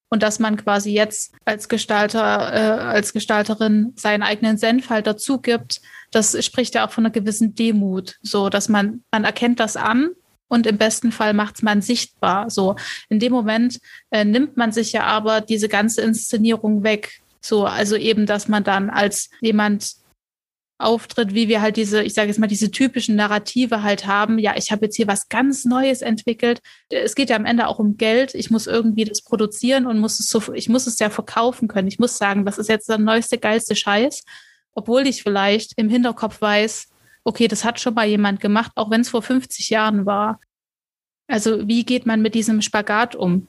und dass man quasi jetzt als Gestalter, äh, als Gestalterin seinen eigenen Senf halt dazu gibt, das spricht ja auch von einer gewissen Demut. So, dass man, man erkennt das an und im besten Fall macht es man sichtbar. So in dem Moment äh, nimmt man sich ja aber diese ganze Inszenierung weg. So, also eben, dass man dann als jemand auftritt, wie wir halt diese, ich sage jetzt mal, diese typischen Narrative halt haben. Ja, ich habe jetzt hier was ganz Neues entwickelt. Es geht ja am Ende auch um Geld. Ich muss irgendwie das produzieren und muss es so, ich muss es ja verkaufen können. Ich muss sagen, das ist jetzt der neueste, geilste Scheiß. Obwohl ich vielleicht im Hinterkopf weiß, okay, das hat schon mal jemand gemacht, auch wenn es vor 50 Jahren war. Also wie geht man mit diesem Spagat um?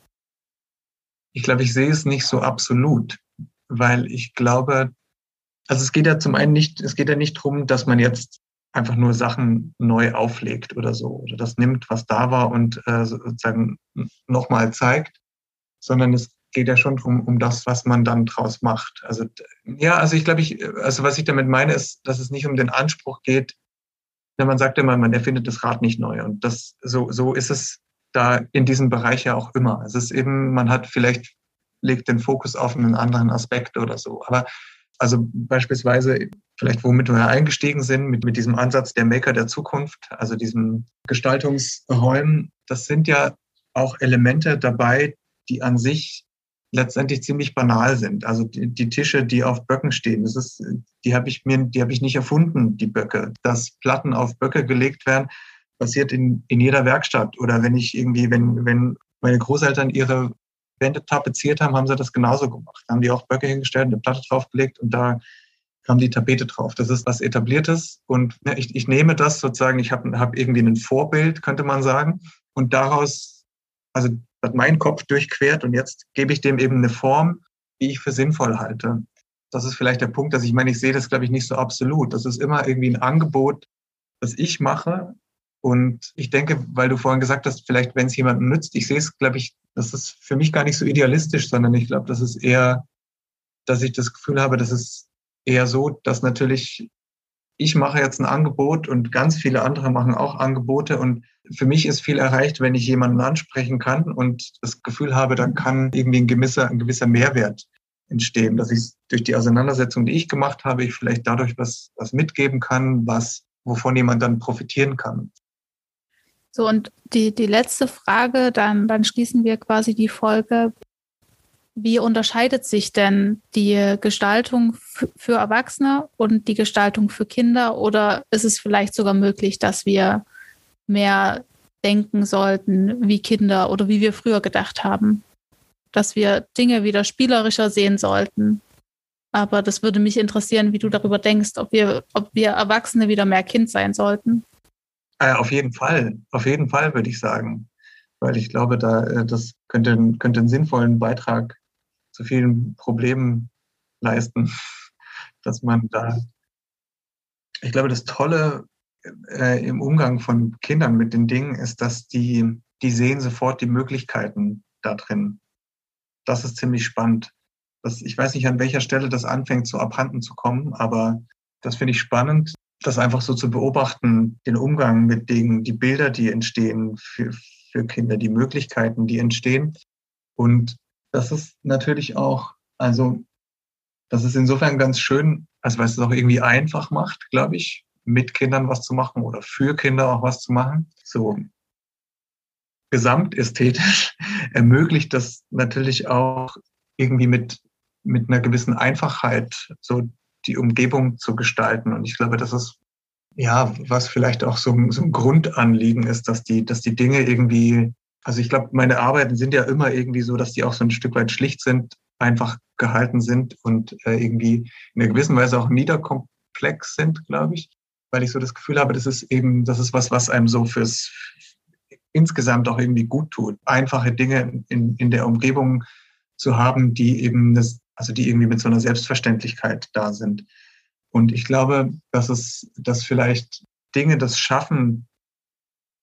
Ich glaube, ich sehe es nicht so absolut, weil ich glaube, also es geht ja zum einen nicht, es geht ja nicht darum, dass man jetzt einfach nur Sachen neu auflegt oder so oder das nimmt, was da war und äh, sozusagen nochmal zeigt, sondern es geht ja schon drum um das, was man dann draus macht. Also ja, also ich glaube, ich, also was ich damit meine, ist, dass es nicht um den Anspruch geht, wenn man sagt immer, man erfindet das Rad nicht neu. Und das so so ist es da in diesem Bereich ja auch immer. Es ist eben, man hat vielleicht legt den Fokus auf einen anderen Aspekt oder so. Aber also beispielsweise, vielleicht womit wir eingestiegen sind, mit, mit diesem Ansatz der Maker der Zukunft, also diesen Gestaltungsräumen, das sind ja auch Elemente dabei, die an sich letztendlich ziemlich banal sind. Also die, die Tische, die auf Böcken stehen, das ist, die habe ich mir, die habe ich nicht erfunden, die Böcke. Dass Platten auf Böcke gelegt werden, passiert in, in jeder Werkstatt. Oder wenn ich irgendwie, wenn, wenn meine Großeltern ihre Wände tapeziert haben, haben sie das genauso gemacht. Da haben die auch Böcke hingestellt, eine Platte draufgelegt und da kam die Tapete drauf. Das ist was Etabliertes und ich, ich nehme das sozusagen, ich habe hab irgendwie ein Vorbild, könnte man sagen, und daraus, also hat mein Kopf durchquert und jetzt gebe ich dem eben eine Form, die ich für sinnvoll halte. Das ist vielleicht der Punkt, dass ich meine, ich sehe das, glaube ich, nicht so absolut. Das ist immer irgendwie ein Angebot, das ich mache. Und ich denke, weil du vorhin gesagt hast, vielleicht, wenn es jemandem nützt, ich sehe es, glaube ich, das ist für mich gar nicht so idealistisch, sondern ich glaube, das ist eher, dass ich das Gefühl habe, das ist eher so, dass natürlich ich mache jetzt ein Angebot und ganz viele andere machen auch Angebote und für mich ist viel erreicht, wenn ich jemanden ansprechen kann und das Gefühl habe, da kann irgendwie ein gewisser, ein gewisser Mehrwert entstehen, dass ich durch die Auseinandersetzung, die ich gemacht habe, ich vielleicht dadurch was, was mitgeben kann, was, wovon jemand dann profitieren kann. So, und die, die letzte Frage, dann, dann schließen wir quasi die Folge. Wie unterscheidet sich denn die Gestaltung für Erwachsene und die Gestaltung für Kinder? Oder ist es vielleicht sogar möglich, dass wir mehr denken sollten wie Kinder oder wie wir früher gedacht haben? Dass wir Dinge wieder spielerischer sehen sollten. Aber das würde mich interessieren, wie du darüber denkst, ob wir, ob wir Erwachsene wieder mehr Kind sein sollten. Äh, auf jeden Fall, auf jeden Fall würde ich sagen. Weil ich glaube, da, äh, das könnte, könnte einen sinnvollen Beitrag zu vielen Problemen leisten, dass man da, ich glaube, das Tolle äh, im Umgang von Kindern mit den Dingen ist, dass die, die sehen sofort die Möglichkeiten da drin. Das ist ziemlich spannend. Das, ich weiß nicht, an welcher Stelle das anfängt, so abhanden zu kommen, aber das finde ich spannend, das einfach so zu beobachten, den Umgang mit Dingen, die Bilder, die entstehen für, für Kinder, die Möglichkeiten, die entstehen. Und das ist natürlich auch, also das ist insofern ganz schön, also weil es es auch irgendwie einfach macht, glaube ich, mit Kindern was zu machen oder für Kinder auch was zu machen. So gesamtästhetisch ermöglicht das natürlich auch irgendwie mit, mit einer gewissen Einfachheit so die Umgebung zu gestalten. Und ich glaube, das ist ja, was vielleicht auch so, so ein Grundanliegen ist, dass die, dass die Dinge irgendwie, also ich glaube, meine Arbeiten sind ja immer irgendwie so, dass die auch so ein Stück weit schlicht sind, einfach gehalten sind und äh, irgendwie in einer gewissen Weise auch niederkomplex sind, glaube ich, weil ich so das Gefühl habe, das ist eben, das ist was, was einem so fürs insgesamt auch irgendwie gut tut. Einfache Dinge in, in der Umgebung zu haben, die eben das, also die irgendwie mit so einer Selbstverständlichkeit da sind. Und ich glaube, dass es, dass vielleicht Dinge das schaffen,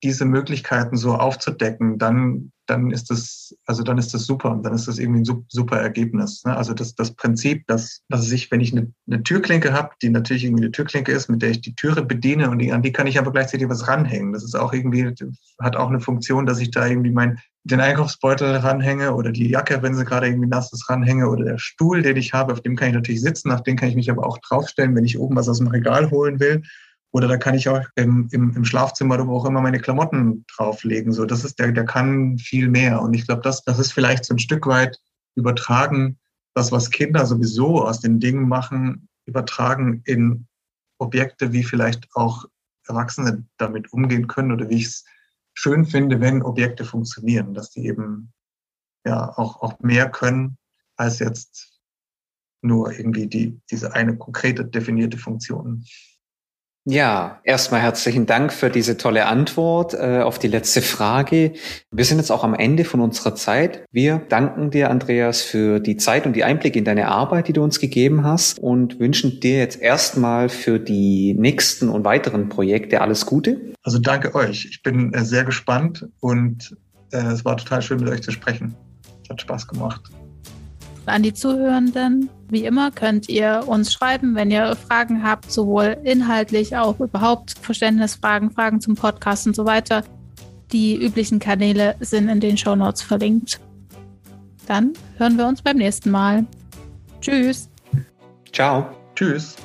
diese Möglichkeiten so aufzudecken, dann, dann ist das, also dann ist das super. Dann ist das irgendwie ein super Ergebnis. Ne? Also das, das Prinzip, dass, dass ich, wenn ich eine, eine Türklinke habe, die natürlich irgendwie eine Türklinke ist, mit der ich die Türe bediene und die, an die kann ich aber gleichzeitig was ranhängen. Das ist auch irgendwie, hat auch eine Funktion, dass ich da irgendwie mein, den Einkaufsbeutel ranhänge oder die Jacke, wenn sie gerade irgendwie nass ist, ranhänge oder der Stuhl, den ich habe, auf dem kann ich natürlich sitzen, auf den kann ich mich aber auch draufstellen, wenn ich oben was aus dem Regal holen will Oder da kann ich auch im, im, im Schlafzimmer oder wo auch immer meine Klamotten drauflegen. So, das ist der, der kann viel mehr. Und ich glaube, das, das ist vielleicht so ein Stück weit übertragen, das, was Kinder sowieso aus den Dingen machen, übertragen in Objekte, wie vielleicht auch Erwachsene damit umgehen können oder wie ich es schön finde, wenn Objekte funktionieren, dass die eben ja auch, auch mehr können als jetzt nur irgendwie die, diese eine konkrete definierte Funktion. Ja, erstmal herzlichen Dank für diese tolle Antwort äh, auf die letzte Frage. Wir sind jetzt auch am Ende von unserer Zeit. Wir danken dir, Andreas, für die Zeit und die Einblicke in deine Arbeit, die du uns gegeben hast und wünschen dir jetzt erstmal für die nächsten und weiteren Projekte alles Gute. Also danke euch. Ich bin äh, sehr gespannt und äh, es war total schön, mit euch zu sprechen. Hat Spaß gemacht. An die Zuhörenden, wie immer könnt ihr uns schreiben, wenn ihr Fragen habt, sowohl inhaltlich, auch überhaupt Verständnisfragen, Fragen zum Podcast und so weiter. Die üblichen Kanäle sind in den Show Notes verlinkt. Dann hören wir uns beim nächsten Mal. Tschüss. Ciao. Tschüss.